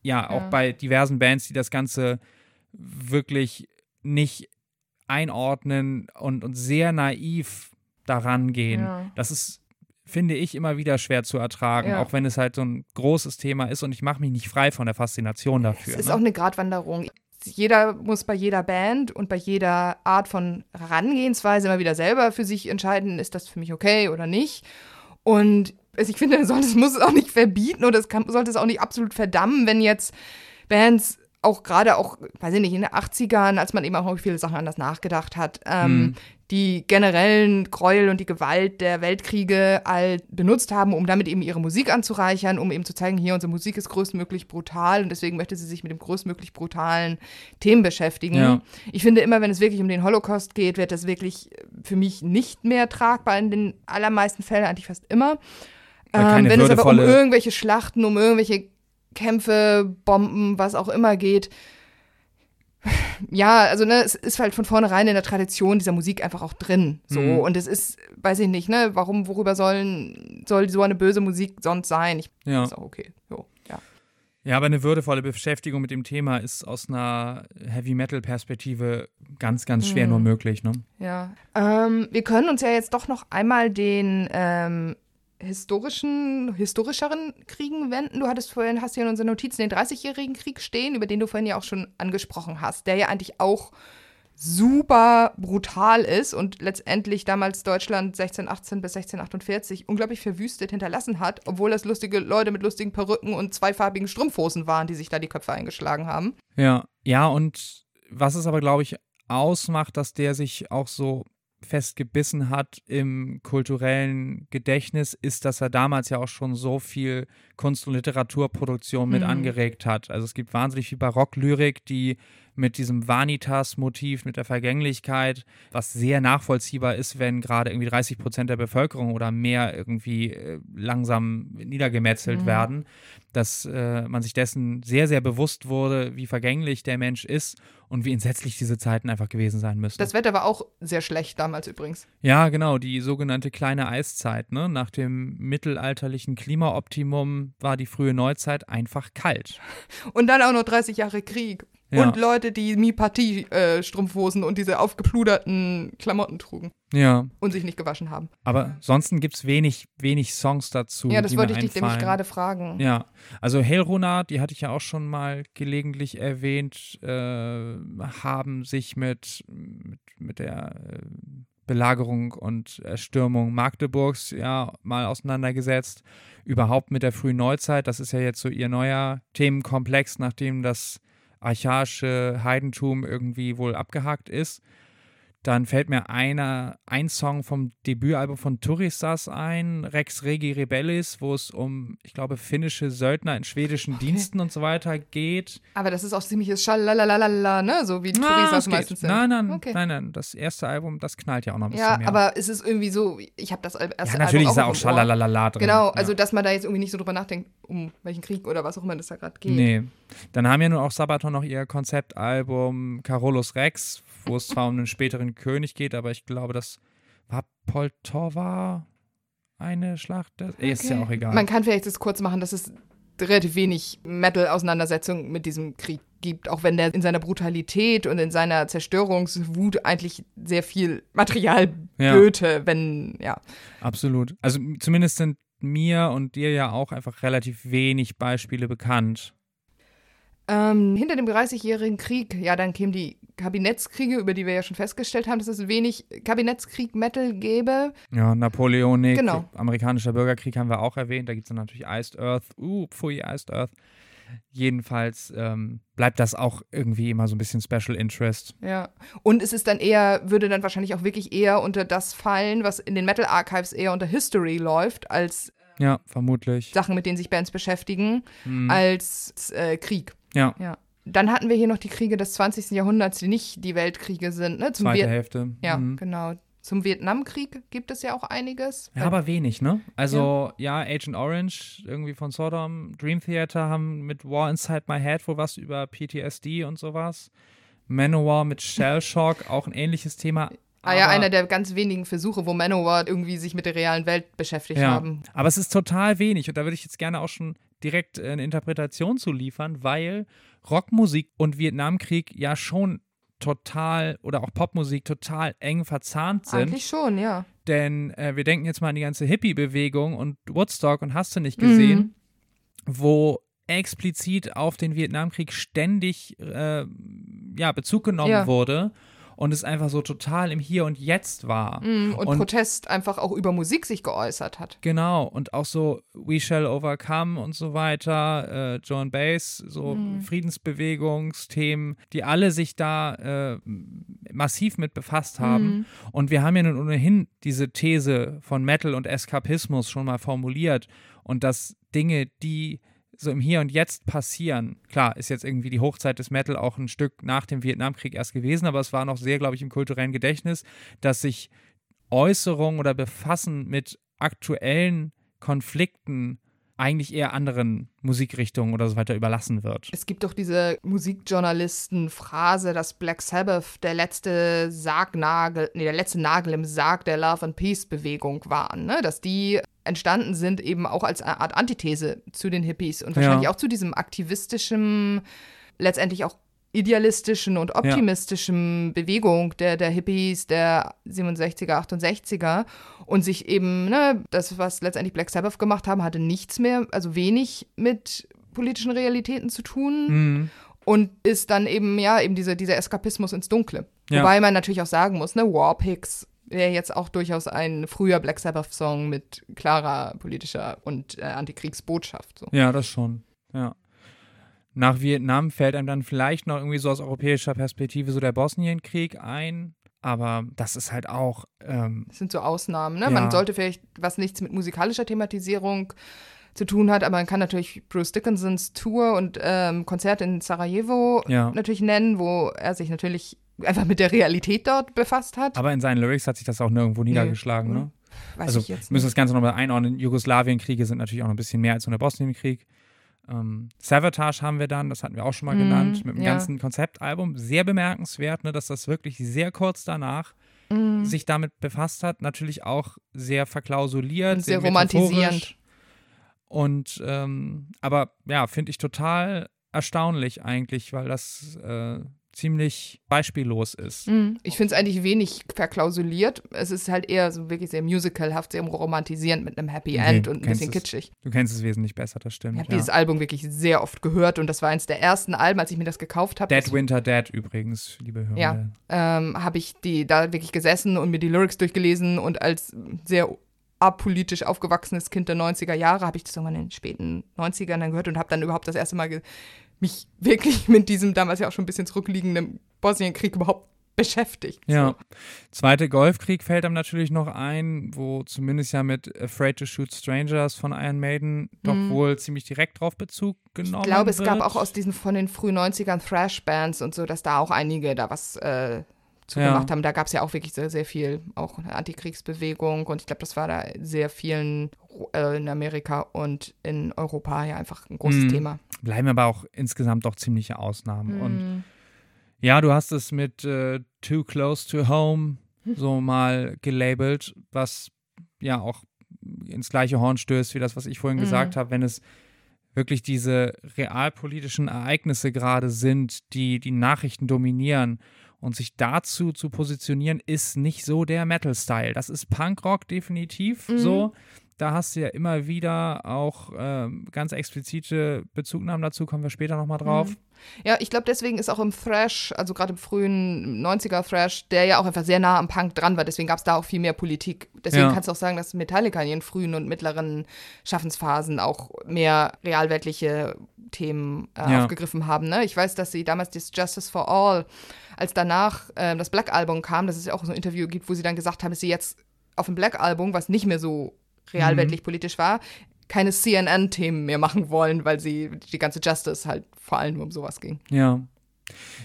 Ja, auch ja. bei diversen Bands, die das Ganze wirklich nicht einordnen und, und sehr naiv daran gehen. Ja. Das ist, finde ich, immer wieder schwer zu ertragen, ja. auch wenn es halt so ein großes Thema ist und ich mache mich nicht frei von der Faszination dafür. Es ist ne? auch eine Gratwanderung. Jeder muss bei jeder Band und bei jeder Art von Herangehensweise immer wieder selber für sich entscheiden, ist das für mich okay oder nicht. Und also ich finde, man muss es auch nicht verbieten oder es kann, sollte es auch nicht absolut verdammen, wenn jetzt Bands auch gerade auch, weiß ich nicht, in den 80ern, als man eben auch viele Sachen anders nachgedacht hat, ähm, mhm. die generellen Gräuel und die Gewalt der Weltkriege all benutzt haben, um damit eben ihre Musik anzureichern, um eben zu zeigen, hier unsere Musik ist größtmöglich brutal und deswegen möchte sie sich mit dem größtmöglich brutalen Themen beschäftigen. Ja. Ich finde immer, wenn es wirklich um den Holocaust geht, wird das wirklich für mich nicht mehr tragbar in den allermeisten Fällen, eigentlich fast immer. Ähm, wenn es aber um irgendwelche Schlachten, um irgendwelche Kämpfe, Bomben, was auch immer geht. Ja, also ne, es ist halt von vornherein in der Tradition dieser Musik einfach auch drin. So. Mhm. Und es ist, weiß ich nicht, ne, warum, worüber sollen, soll so eine böse Musik sonst sein? Ich, ja. Ist auch okay. Jo, ja. Ja, aber eine würdevolle Beschäftigung mit dem Thema ist aus einer Heavy-Metal-Perspektive ganz, ganz schwer mhm. nur möglich. Ne? Ja. Ähm, wir können uns ja jetzt doch noch einmal den ähm, historischen, historischeren Kriegen wenden. Du hattest vorhin, hast hier in unseren Notizen den 30-jährigen Krieg stehen, über den du vorhin ja auch schon angesprochen hast, der ja eigentlich auch super brutal ist und letztendlich damals Deutschland 1618 bis 1648 unglaublich verwüstet hinterlassen hat, obwohl das lustige Leute mit lustigen Perücken und zweifarbigen Strumpfhosen waren, die sich da die Köpfe eingeschlagen haben. Ja, ja, und was es aber, glaube ich, ausmacht, dass der sich auch so festgebissen hat im kulturellen Gedächtnis, ist, dass er damals ja auch schon so viel Kunst- und Literaturproduktion mit mhm. angeregt hat. Also es gibt wahnsinnig viel Barocklyrik, die mit diesem Vanitas-Motiv, mit der Vergänglichkeit, was sehr nachvollziehbar ist, wenn gerade irgendwie 30 Prozent der Bevölkerung oder mehr irgendwie äh, langsam niedergemetzelt mhm. werden, dass äh, man sich dessen sehr, sehr bewusst wurde, wie vergänglich der Mensch ist und wie entsetzlich diese Zeiten einfach gewesen sein müssen. Das Wetter war auch sehr schlecht damals übrigens. Ja, genau, die sogenannte kleine Eiszeit. Ne? Nach dem mittelalterlichen Klimaoptimum war die frühe Neuzeit einfach kalt. Und dann auch noch 30 Jahre Krieg. Ja. Und Leute, die Mi-Partie-Strumpfhosen äh, und diese aufgepluderten Klamotten trugen. Ja. Und sich nicht gewaschen haben. Aber ansonsten gibt es wenig, wenig Songs dazu. Ja, das wollte ich dich nämlich gerade fragen. Ja. Also Helrona, die hatte ich ja auch schon mal gelegentlich erwähnt, äh, haben sich mit, mit, mit der äh, Belagerung und Erstürmung Magdeburgs ja mal auseinandergesetzt. Überhaupt mit der frühen Neuzeit. Das ist ja jetzt so ihr neuer Themenkomplex, nachdem das archaische Heidentum irgendwie wohl abgehakt ist. Dann fällt mir einer, ein Song vom Debütalbum von Turisas ein, Rex Regi Rebellis, wo es um, ich glaube, finnische Söldner in schwedischen okay. Diensten und so weiter geht. Aber das ist auch ziemliches Schalalalala, ne? So wie Turisas meistens sind. Nein, nein, okay. nein, nein. Das erste Album, das knallt ja auch noch ein bisschen ja, mehr. Ja, aber es ist irgendwie so, ich habe das erste ja, natürlich Album auch ist da auch Schalalala drin. Genau, also dass man da jetzt irgendwie nicht so drüber nachdenkt, um welchen Krieg oder was auch immer das da gerade geht. Nee. Dann haben ja nun auch Sabaton noch ihr Konzeptalbum Carolus Rex, wo es zwar um einen späteren König geht, aber ich glaube, das war Poltova eine Schlacht. Das okay. ist ja auch egal. Man kann vielleicht das kurz machen, dass es relativ wenig Metal-Auseinandersetzung mit diesem Krieg gibt, auch wenn der in seiner Brutalität und in seiner Zerstörungswut eigentlich sehr viel Material böte, ja. wenn, ja. Absolut. Also zumindest sind mir und dir ja auch einfach relativ wenig Beispiele bekannt. Ähm, hinter dem 30-jährigen Krieg, ja, dann kämen die Kabinettskriege, über die wir ja schon festgestellt haben, dass es wenig Kabinettskrieg-Metal gäbe. Ja, Napoleonik, genau. amerikanischer Bürgerkrieg haben wir auch erwähnt. Da gibt es dann natürlich Iced Earth. Uh, pfui, Iced Earth. Jedenfalls ähm, bleibt das auch irgendwie immer so ein bisschen Special Interest. Ja. Und es ist dann eher, würde dann wahrscheinlich auch wirklich eher unter das fallen, was in den Metal Archives eher unter History läuft, als ja, vermutlich. Sachen, mit denen sich Bands beschäftigen, mhm. als äh, Krieg. Ja. ja. Dann hatten wir hier noch die Kriege des 20. Jahrhunderts, die nicht die Weltkriege sind. Ne? Zum Zweite Viet Hälfte. Ja, mhm. genau. Zum Vietnamkrieg gibt es ja auch einiges. Ja, aber wenig, ne? Also, ja. ja, Agent Orange, irgendwie von Sodom, Dream Theater haben mit War Inside My Head wohl was über PTSD und sowas. Manowar mit Shell Shock, auch ein ähnliches Thema. Ah ja, einer der ganz wenigen Versuche, wo Manowar irgendwie sich mit der realen Welt beschäftigt ja, haben. Aber es ist total wenig und da würde ich jetzt gerne auch schon direkt eine Interpretation zu liefern, weil Rockmusik und Vietnamkrieg ja schon total oder auch Popmusik total eng verzahnt sind. Eigentlich schon, ja. Denn äh, wir denken jetzt mal an die ganze Hippie-Bewegung und Woodstock und hast du nicht gesehen, mhm. wo explizit auf den Vietnamkrieg ständig äh, ja, Bezug genommen ja. wurde und es einfach so total im Hier und Jetzt war. Mm, und, und, Protest einfach auch über Musik sich geäußert hat. Genau, und auch so We Shall Overcome und so weiter, äh, John Bass, so mm. Friedensbewegungsthemen, die alle sich da äh, massiv mit befasst haben. Mm. Und wir haben ja nun ohnehin diese These von Metal und Eskapismus schon mal formuliert und dass Dinge, die so im Hier und Jetzt passieren. Klar, ist jetzt irgendwie die Hochzeit des Metal auch ein Stück nach dem Vietnamkrieg erst gewesen, aber es war noch sehr, glaube ich, im kulturellen Gedächtnis, dass sich Äußerungen oder Befassen mit aktuellen Konflikten eigentlich eher anderen Musikrichtungen oder so weiter überlassen wird. Es gibt doch diese Musikjournalisten-Phrase, dass Black Sabbath der letzte Sargnagel, nee, der letzte Nagel im Sarg der Love and Peace-Bewegung waren, ne? Dass die entstanden sind, eben auch als eine Art Antithese zu den Hippies und wahrscheinlich ja. auch zu diesem aktivistischen, letztendlich auch idealistischen und optimistischen ja. Bewegung der, der Hippies der 67er, 68er und sich eben, ne, das, was letztendlich Black Sabbath gemacht haben, hatte nichts mehr, also wenig mit politischen Realitäten zu tun. Mhm. Und ist dann eben, ja, eben diese, dieser Eskapismus ins Dunkle. Ja. Wobei man natürlich auch sagen muss, ne, Warpigs wäre jetzt auch durchaus ein früher Black Sabbath-Song mit klarer politischer und äh, Antikriegsbotschaft. So. Ja, das schon. Ja. Nach Vietnam fällt einem dann vielleicht noch irgendwie so aus europäischer Perspektive so der Bosnienkrieg ein. Aber das ist halt auch. Ähm, das sind so Ausnahmen, ne? Ja. Man sollte vielleicht, was nichts mit musikalischer Thematisierung zu tun hat, aber man kann natürlich Bruce Dickinsons Tour und ähm, Konzert in Sarajevo ja. natürlich nennen, wo er sich natürlich einfach mit der Realität dort befasst hat. Aber in seinen Lyrics hat sich das auch nirgendwo nee. niedergeschlagen, ne? Weiß also ich jetzt müssen wir das Ganze nochmal einordnen. Jugoslawienkriege sind natürlich auch noch ein bisschen mehr als nur der Bosnienkrieg. Ähm, Savatage haben wir dann, das hatten wir auch schon mal mm, genannt, mit dem ja. ganzen Konzeptalbum. Sehr bemerkenswert, ne, dass das wirklich sehr kurz danach mm. sich damit befasst hat. Natürlich auch sehr verklausuliert, Und sehr, sehr romantisierend. Und ähm, aber ja, finde ich total erstaunlich eigentlich, weil das äh, ziemlich beispiellos ist. Mhm. Ich finde es eigentlich wenig verklausuliert. Es ist halt eher so wirklich sehr musicalhaft, sehr romantisierend mit einem Happy End und ein bisschen es, kitschig. Du kennst es wesentlich besser, das stimmt. Ich habe ja. dieses Album wirklich sehr oft gehört und das war eins der ersten Alben, als ich mir das gekauft habe. Dead Winter Dead übrigens, liebe Hörer. Ja, ähm, habe ich die da wirklich gesessen und mir die Lyrics durchgelesen und als sehr apolitisch aufgewachsenes Kind der 90er Jahre habe ich das irgendwann in den späten 90ern dann gehört und habe dann überhaupt das erste Mal mich wirklich mit diesem damals ja auch schon ein bisschen zurückliegenden Bosnienkrieg überhaupt beschäftigt. Ja. So. Zweite Golfkrieg fällt einem natürlich noch ein, wo zumindest ja mit Afraid to Shoot Strangers von Iron Maiden doch Mhm. wohl ziemlich direkt drauf Bezug genommen Ich glaube, es wird. gab auch aus diesen von den frühen 90ern Thrash-Bands und so, dass da auch einige da was äh, zu Ja. gemacht haben. Da gab es ja auch wirklich sehr, sehr viel, auch eine Antikriegsbewegung und ich glaube, das war da sehr vielen äh, in Amerika und in Europa ja einfach ein großes Mhm. Thema. Bleiben aber auch insgesamt doch ziemliche Ausnahmen. Und Mhm. ja, du hast es mit äh, Too Close to Home so mal gelabelt, was ja auch ins gleiche Horn stößt wie das, was ich vorhin Mhm. gesagt habe, wenn es wirklich diese realpolitischen Ereignisse gerade sind, die die Nachrichten dominieren und sich dazu zu positionieren, ist nicht so der Metal-Style. Das ist Punkrock definitiv Mhm. so. Da hast du ja immer wieder auch ähm, ganz explizite Bezugnahmen dazu, kommen wir später nochmal drauf. Mhm. Ja, ich glaube, deswegen ist auch im Thrash, also gerade im frühen 90er Thrash, der ja auch einfach sehr nah am Punk dran war. Deswegen gab es da auch viel mehr Politik. Deswegen Ja. kannst du auch sagen, dass Metallica in ihren frühen und mittleren Schaffensphasen auch mehr realweltliche Themen äh, Ja. aufgegriffen haben. Ne? Ich weiß, dass sie damals das Justice for All, als danach äh, das Black-Album kam, dass es ja auch so ein Interview gibt, wo sie dann gesagt haben, dass sie jetzt auf dem Black-Album, was nicht mehr so realweltlich politisch war, keine CNN-Themen mehr machen wollen, weil sie die ganze Justice halt vor allem um sowas ging. Ja.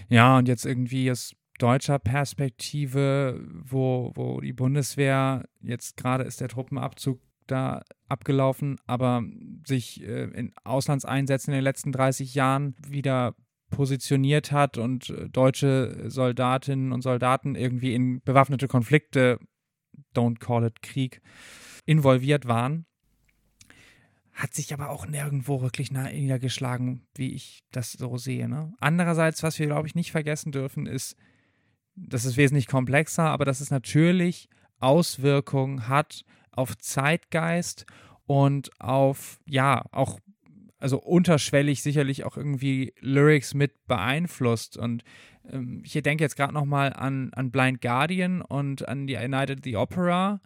Ja, und jetzt irgendwie aus deutscher Perspektive, wo, wo die Bundeswehr, jetzt gerade ist der Truppenabzug da abgelaufen, aber sich äh, in Auslandseinsätzen in den letzten 30 Jahren wieder positioniert hat und äh, deutsche Soldatinnen und Soldaten irgendwie in bewaffnete Konflikte, don't call it Krieg, involviert waren. Hat sich aber auch nirgendwo wirklich niedergeschlagen, wie ich das so sehe. Ne? Andererseits, was wir, glaube ich, nicht vergessen dürfen, ist, das ist wesentlich komplexer, aber dass es natürlich Auswirkungen hat auf Zeitgeist und auf, ja, auch, also unterschwellig sicherlich auch irgendwie Lyrics mit beeinflusst. Und ähm, ich denke jetzt gerade nochmal an, an Blind Guardian und an die United the Opera,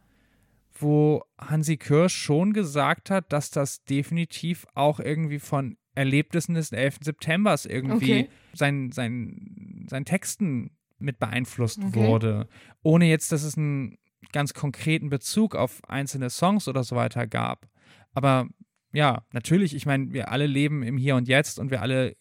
wo Hansi Kirsch schon gesagt hat, dass das definitiv auch irgendwie von Erlebnissen des 11. Septembers irgendwie Okay. sein, sein, sein Texten mit beeinflusst Okay. wurde. Ohne jetzt, dass es einen ganz konkreten Bezug auf einzelne Songs oder so weiter gab. Aber ja, natürlich, ich meine, wir alle leben im Hier und Jetzt und wir alle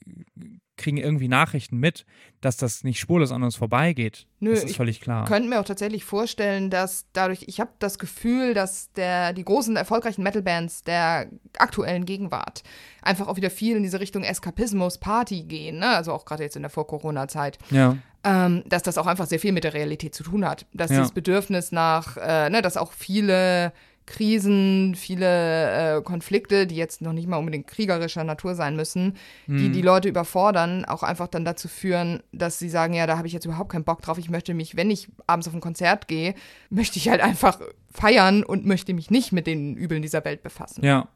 kriegen irgendwie Nachrichten mit, dass das nicht spurlos an uns vorbeigeht. Nö, das ist ich völlig klar. könnte mir auch tatsächlich vorstellen, dass dadurch, ich habe das Gefühl, dass der, die großen erfolgreichen Metal-Bands der aktuellen Gegenwart einfach auch wieder viel in diese Richtung Eskapismus, Party gehen, ne? also auch gerade jetzt in der Vor-Corona-Zeit, Ja, ähm, dass das auch einfach sehr viel mit der Realität zu tun hat. Dass Ja. dieses Bedürfnis nach, äh, ne, dass auch viele Krisen, viele äh, Konflikte, die jetzt noch nicht mal unbedingt kriegerischer Natur sein müssen, die Mhm. die Leute überfordern, auch einfach dann dazu führen, dass sie sagen, ja, da habe ich jetzt überhaupt keinen Bock drauf. Ich möchte mich, wenn ich abends auf ein Konzert gehe, möchte ich halt einfach feiern und möchte mich nicht mit den Übeln dieser Welt befassen. Ja.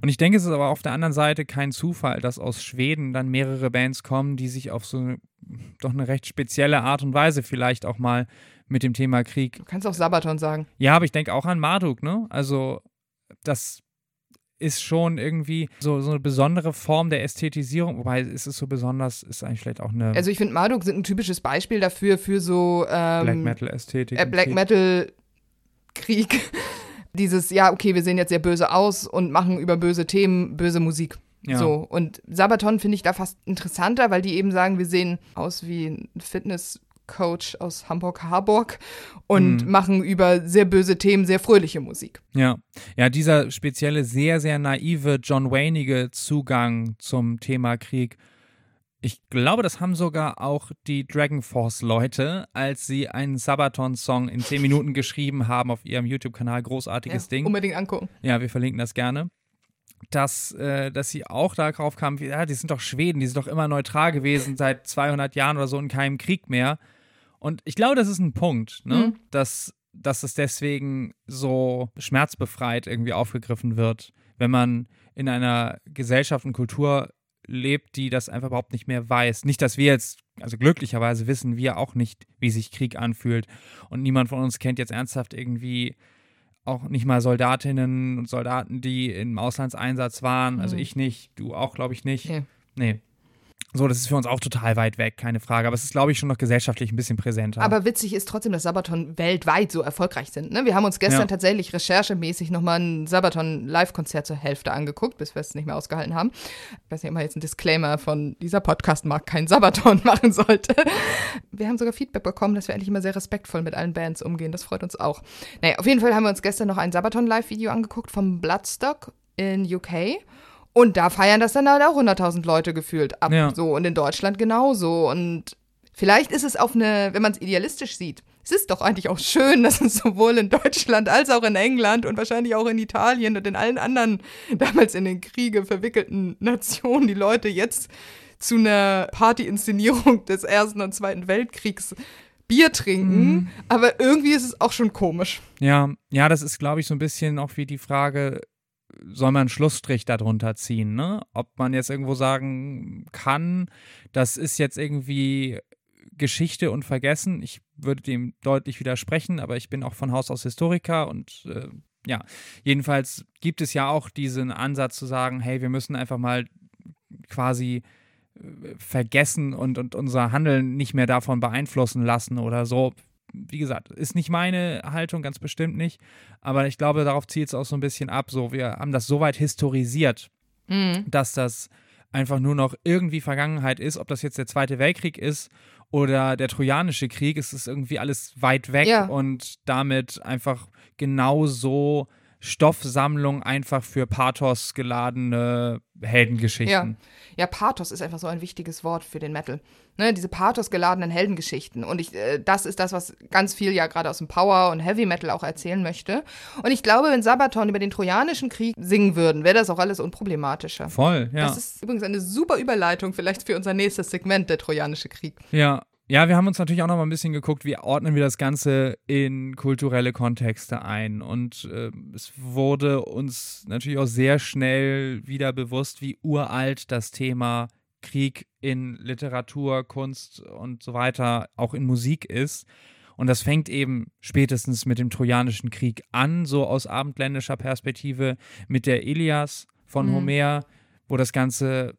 Und ich denke, es ist aber auf der anderen Seite kein Zufall, dass aus Schweden dann mehrere Bands kommen, die sich auf so eine, doch eine recht spezielle Art und Weise vielleicht auch mal mit dem Thema Krieg. Du kannst auch Sabaton sagen. Ja, aber ich denke auch an Marduk, ne? Also, das ist schon irgendwie so, so eine besondere Form der Ästhetisierung, wobei ist es so besonders, ist eigentlich vielleicht auch eine Also ich finde, Marduk sind ein typisches Beispiel dafür, für so ähm, Black Metal-Ästhetik. äh, im Black Krieg. Metal Krieg. Dieses, ja, okay, wir sehen jetzt sehr böse aus und machen über böse Themen böse Musik. Ja. So, und Sabaton finde ich da fast interessanter, weil die eben sagen, wir sehen aus wie ein Fitnesscoach aus Hamburg-Harburg und Mhm. machen über sehr böse Themen sehr fröhliche Musik. Ja, ja, dieser spezielle, sehr, sehr naive, John Wayneige Zugang zum Thema Krieg. Ich glaube, das haben sogar auch die Dragon Force-Leute, als sie einen Sabaton-Song in 10 Minuten geschrieben haben auf ihrem YouTube-Kanal. Großartiges Ja, Ding. Unbedingt angucken. Ja, wir verlinken das gerne. Dass, äh, dass sie auch darauf kamen, ja, die sind doch Schweden, die sind doch immer neutral gewesen, seit 200 Jahren oder so in keinem Krieg mehr. Und ich glaube, das ist ein Punkt, ne? Mhm. dass, dass es deswegen so schmerzbefreit irgendwie aufgegriffen wird, wenn man in einer Gesellschaft und Kultur lebt, die das einfach überhaupt nicht mehr weiß. Nicht, dass wir jetzt, also glücklicherweise wissen wir auch nicht, wie sich Krieg anfühlt. Und niemand von uns kennt jetzt ernsthaft irgendwie auch nicht mal Soldatinnen und Soldaten, die im Auslandseinsatz waren. Also Mhm. ich nicht, du auch, glaube ich, nicht. Nee. Nee. So, das ist für uns auch total weit weg, keine Frage. Aber es ist, glaube ich, schon noch gesellschaftlich ein bisschen präsenter. Aber witzig ist trotzdem, dass Sabaton weltweit so erfolgreich sind. Ne? Wir haben uns gestern Ja. tatsächlich recherchemäßig nochmal ein Sabaton-Live-Konzert zur Hälfte angeguckt, bis wir es nicht mehr ausgehalten haben. Ich weiß nicht, ob man jetzt einen Disclaimer von dieser Podcast mag kein Sabaton machen sollte. Wir haben sogar Feedback bekommen, dass wir eigentlich immer sehr respektvoll mit allen Bands umgehen. Das freut uns auch. Naja, auf jeden Fall haben wir uns gestern noch ein Sabaton-Live-Video angeguckt vom Bloodstock in UK. Und da feiern das dann halt auch 100.000 Leute gefühlt ab. Ja. So, und in Deutschland genauso. Und vielleicht ist es auf eine, wenn man es idealistisch sieht, es ist doch eigentlich auch schön, dass es sowohl in Deutschland als auch in England und wahrscheinlich auch in Italien und in allen anderen damals in den Kriege verwickelten Nationen die Leute jetzt zu einer Partyinszenierung des Ersten und Zweiten Weltkriegs Bier trinken. Aber irgendwie ist es auch schon komisch. Ja, ja, das ist, glaube ich, so ein bisschen auch wie die Frage, soll man einen Schlussstrich darunter ziehen, ne? Ob man jetzt irgendwo sagen kann, das ist jetzt irgendwie Geschichte und Vergessen. Ich würde dem deutlich widersprechen, aber ich bin auch von Haus aus Historiker und äh, ja, jedenfalls gibt es ja auch diesen Ansatz zu sagen, hey, wir müssen einfach mal quasi äh, vergessen und, und unser Handeln nicht mehr davon beeinflussen lassen oder so. Wie gesagt, ist nicht meine Haltung, ganz bestimmt nicht. Aber ich glaube, darauf zielt es auch so ein bisschen ab. So, wir haben das so weit historisiert, dass das einfach nur noch irgendwie Vergangenheit ist. Ob das jetzt der Zweite Weltkrieg ist oder der Trojanische Krieg, es ist irgendwie alles weit weg Ja. und damit einfach genauso Stoffsammlung einfach für Pathos geladene Heldengeschichten. Ja. ja, Pathos ist einfach so ein wichtiges Wort für den Metal. Ne, diese pathosgeladenen Heldengeschichten. Und ich, äh, das ist das, was ganz viel ja gerade aus dem Power und Heavy Metal auch erzählen möchte. Und ich glaube, wenn Sabaton über den Trojanischen Krieg singen würden, wäre das auch alles unproblematischer. Voll, ja. Das ist übrigens eine super Überleitung vielleicht für unser nächstes Segment, der Trojanische Krieg. Ja. Ja, wir haben uns natürlich auch noch mal ein bisschen geguckt, wie ordnen wir das Ganze in kulturelle Kontexte ein. Und äh, es wurde uns natürlich auch sehr schnell wieder bewusst, wie uralt das Thema Krieg in Literatur, Kunst und so weiter, auch in Musik ist. Und das fängt eben spätestens mit dem Trojanischen Krieg an, so aus abendländischer Perspektive, mit der Ilias von Mhm. Homer, wo das Ganze,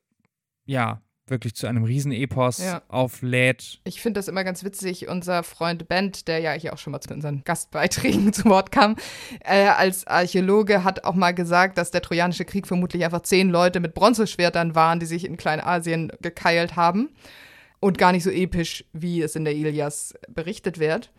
ja, wirklich zu einem Riesenepos Ja. auflädt. Ich finde das immer ganz witzig. Unser Freund Bent, der ja hier auch schon mal zu unseren Gastbeiträgen zu Wort kam, äh, als Archäologe hat auch mal gesagt, dass der Trojanische Krieg vermutlich einfach zehn Leute mit Bronzeschwertern waren, die sich in Kleinasien gekeilt haben. Und gar nicht so episch, wie es in der Ilias berichtet wird.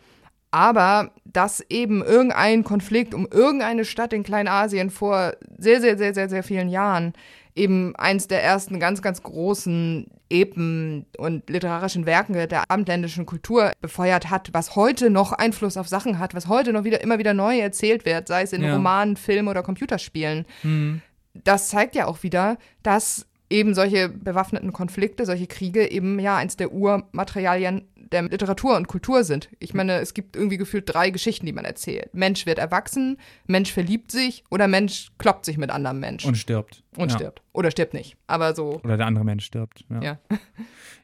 Aber dass eben irgendein Konflikt um irgendeine Stadt in Kleinasien vor sehr, sehr, sehr, sehr, sehr vielen Jahren eben eins der ersten ganz, ganz großen Epen und literarischen Werken der abendländischen Kultur befeuert hat, was heute noch Einfluss auf Sachen hat, was heute noch wieder immer wieder neu erzählt wird, sei es in Ja. Romanen, Filmen oder Computerspielen. Mhm. Das zeigt ja auch wieder, dass eben solche bewaffneten Konflikte, solche Kriege eben ja eins der Urmaterialien der Literatur und Kultur sind. Ich meine, es gibt irgendwie gefühlt drei Geschichten, die man erzählt. Mensch wird erwachsen, Mensch verliebt sich oder Mensch kloppt sich mit anderem Mensch Und stirbt. Und ja. stirbt. Oder stirbt nicht. Aber so, Oder der andere Mensch stirbt. Ja. ja.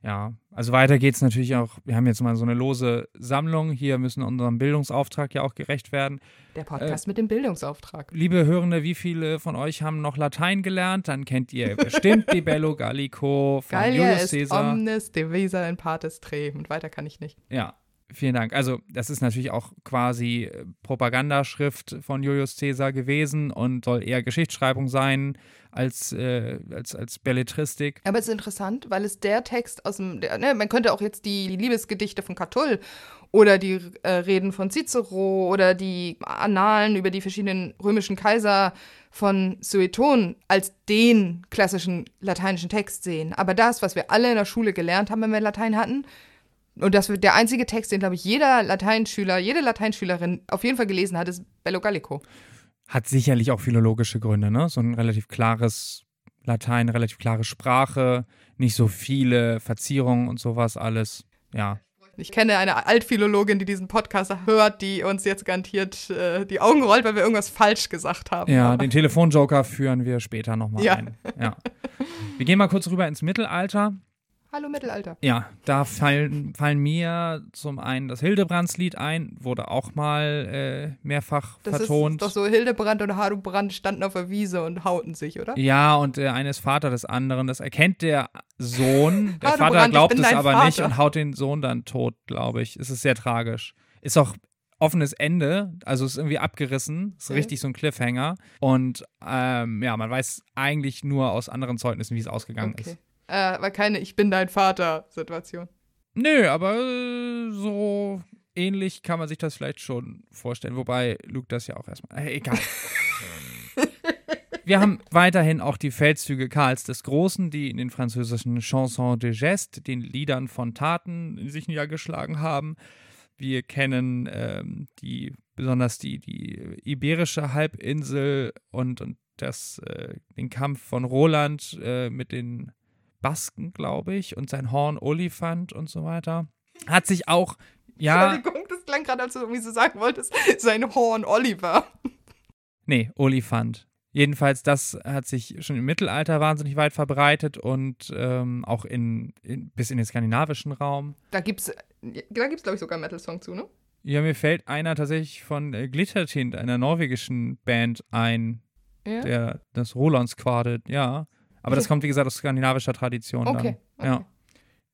Ja, also weiter geht's natürlich auch. Wir haben jetzt mal so eine lose Sammlung. Hier müssen unserem Bildungsauftrag ja auch gerecht werden. Der Podcast mit dem Bildungsauftrag. Liebe Hörende, wie viele von euch haben noch Latein gelernt? Dann kennt ihr bestimmt die Bello Gallico von Gallia Julius ist Caesar. omnis divisa in partes tre. Und weiter kann ich nicht. Ja, vielen Dank. Also, das ist natürlich auch quasi äh, Propagandaschrift von Julius Caesar gewesen und soll eher Geschichtsschreibung sein als, äh, als, als Belletristik. Aber es ist interessant, weil es der Text aus dem, der, ne, man könnte auch jetzt die Liebesgedichte von Catull oder die äh, Reden von Cicero oder die Annalen über die verschiedenen römischen Kaiser von Sueton als den klassischen lateinischen Text sehen. Aber das, was wir alle in der Schule gelernt haben, wenn wir Latein hatten, und das wird der einzige Text, den, glaube ich, jeder Lateinschüler, jede Lateinschülerin auf jeden Fall gelesen hat, ist Bello Gallico. Hat sicherlich auch philologische Gründe, ne? So ein relativ klares Latein, relativ klare Sprache, nicht so viele Verzierungen und sowas alles. Ja. Ich kenne eine Altphilologin, die diesen Podcast hört, die uns jetzt garantiert äh, die Augen rollt, weil wir irgendwas falsch gesagt haben. Ja, den Telefonjoker führen wir später nochmal Ja. ein. Ja. Wir gehen mal kurz rüber ins Mittelalter. Hallo Mittelalter. Ja, da fallen, fallen mir zum einen das Hildebrandslied ein, wurde auch mal äh, mehrfach Das vertont. ist doch so, Hildebrand und Hardubrand standen auf der Wiese und hauten sich, oder? Ja, und der eine ist Vater des anderen. Das erkennt der Sohn. Der Vater glaubt es aber nicht Vater. und haut den Sohn dann tot, glaube ich. Es ist sehr tragisch. Ist auch offenes Ende, also ist irgendwie abgerissen. Ist Mhm. richtig so ein Cliffhanger. Und ähm, ja, man weiß eigentlich nur aus anderen Zeugnissen, wie es ausgegangen Okay. ist. Äh, war keine Ich bin dein Vater-Situation. Nö, aber äh, so ähnlich kann man sich das vielleicht schon vorstellen. Wobei Luke das ja auch erstmal. Äh, egal. Wir haben weiterhin auch die Feldzüge Karls des Großen, die in den französischen Chansons de Geste, den Liedern von Taten, in sich niedergeschlagen haben. Wir kennen ähm, die, besonders die, die iberische Halbinsel und, und das, äh, den Kampf von Roland äh, mit den Basken, glaube ich, und sein Horn Olifant und so weiter. Hat sich auch, ja, Entschuldigung, das klang gerade, als du irgendwie so sagen wolltest, sein Horn Oliver. nee, Olifant. Jedenfalls, das hat sich schon im Mittelalter wahnsinnig weit verbreitet und ähm, auch in, in, bis in den skandinavischen Raum. Da gibt's, da gibt's, glaube ich, sogar einen Metal-Song zu, ne? Ja, mir fällt einer tatsächlich von äh, Glittertint, einer norwegischen Band, ein, Ja. der das Rolands Quartet, ja. Aber das Okay. kommt, wie gesagt, aus skandinavischer Tradition. Okay, Dann. Ja. okay.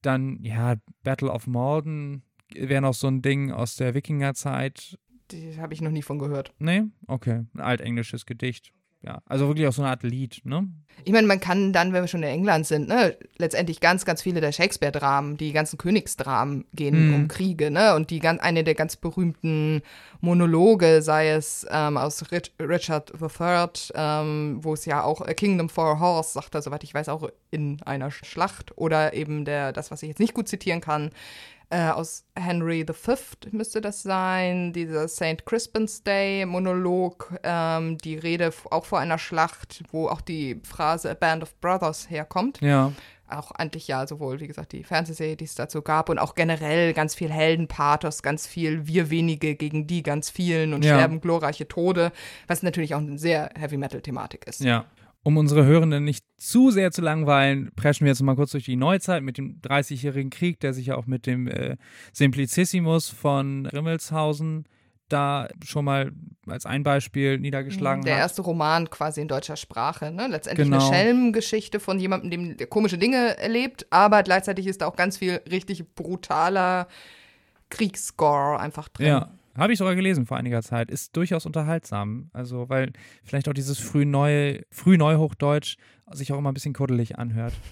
Dann, ja, Battle of Morden wäre noch so ein Ding aus der Wikingerzeit. Die habe ich noch nie von gehört. Nee? Okay. Ein altenglisches Gedicht. Ja, also wirklich auch so eine Art Lied, ne? Ich meine, man kann dann, wenn wir schon in England sind, ne, letztendlich ganz, ganz viele der Shakespeare-Dramen, die ganzen Königsdramen gehen Mhm. um Kriege, ne? Und die ganz, eine der ganz berühmten Monologe, sei es ähm, aus Rich, Richard III, ähm, wo es ja auch A Kingdom for a Horse, sagt er, soweit ich weiß, auch in einer Schlacht. Oder eben der, das, was ich jetzt nicht gut zitieren kann, äh, aus Henry V müsste das sein, dieser St. Crispin's Day Monolog, ähm, die Rede auch vor einer Schlacht, wo auch die Phrase A Band of Brothers herkommt. Ja. Auch eigentlich ja sowohl, wie gesagt, die Fernsehserie, die es dazu gab und auch generell ganz viel Heldenpathos, ganz viel wir wenige gegen die ganz vielen und Ja. sterben glorreiche Tode, was natürlich auch eine sehr Heavy-Metal-Thematik ist. Ja. Um unsere Hörenden nicht zu sehr zu langweilen, preschen wir jetzt mal kurz durch die Neuzeit mit dem 30-jährigen Krieg, der sich ja auch mit dem äh, Simplicissimus von Rimmelshausen da schon mal als ein Beispiel niedergeschlagen Der hat. erste Roman quasi in deutscher Sprache. Ne? Letztendlich Genau. eine Schelmengeschichte von jemandem, dem der komische Dinge erlebt, aber gleichzeitig ist da auch ganz viel richtig brutaler Kriegsscore einfach drin. Ja, habe ich sogar gelesen vor einiger Zeit. Ist durchaus unterhaltsam. Also, weil vielleicht auch dieses frühneu, frühneuhochdeutsch sich auch immer ein bisschen kuddelig anhört.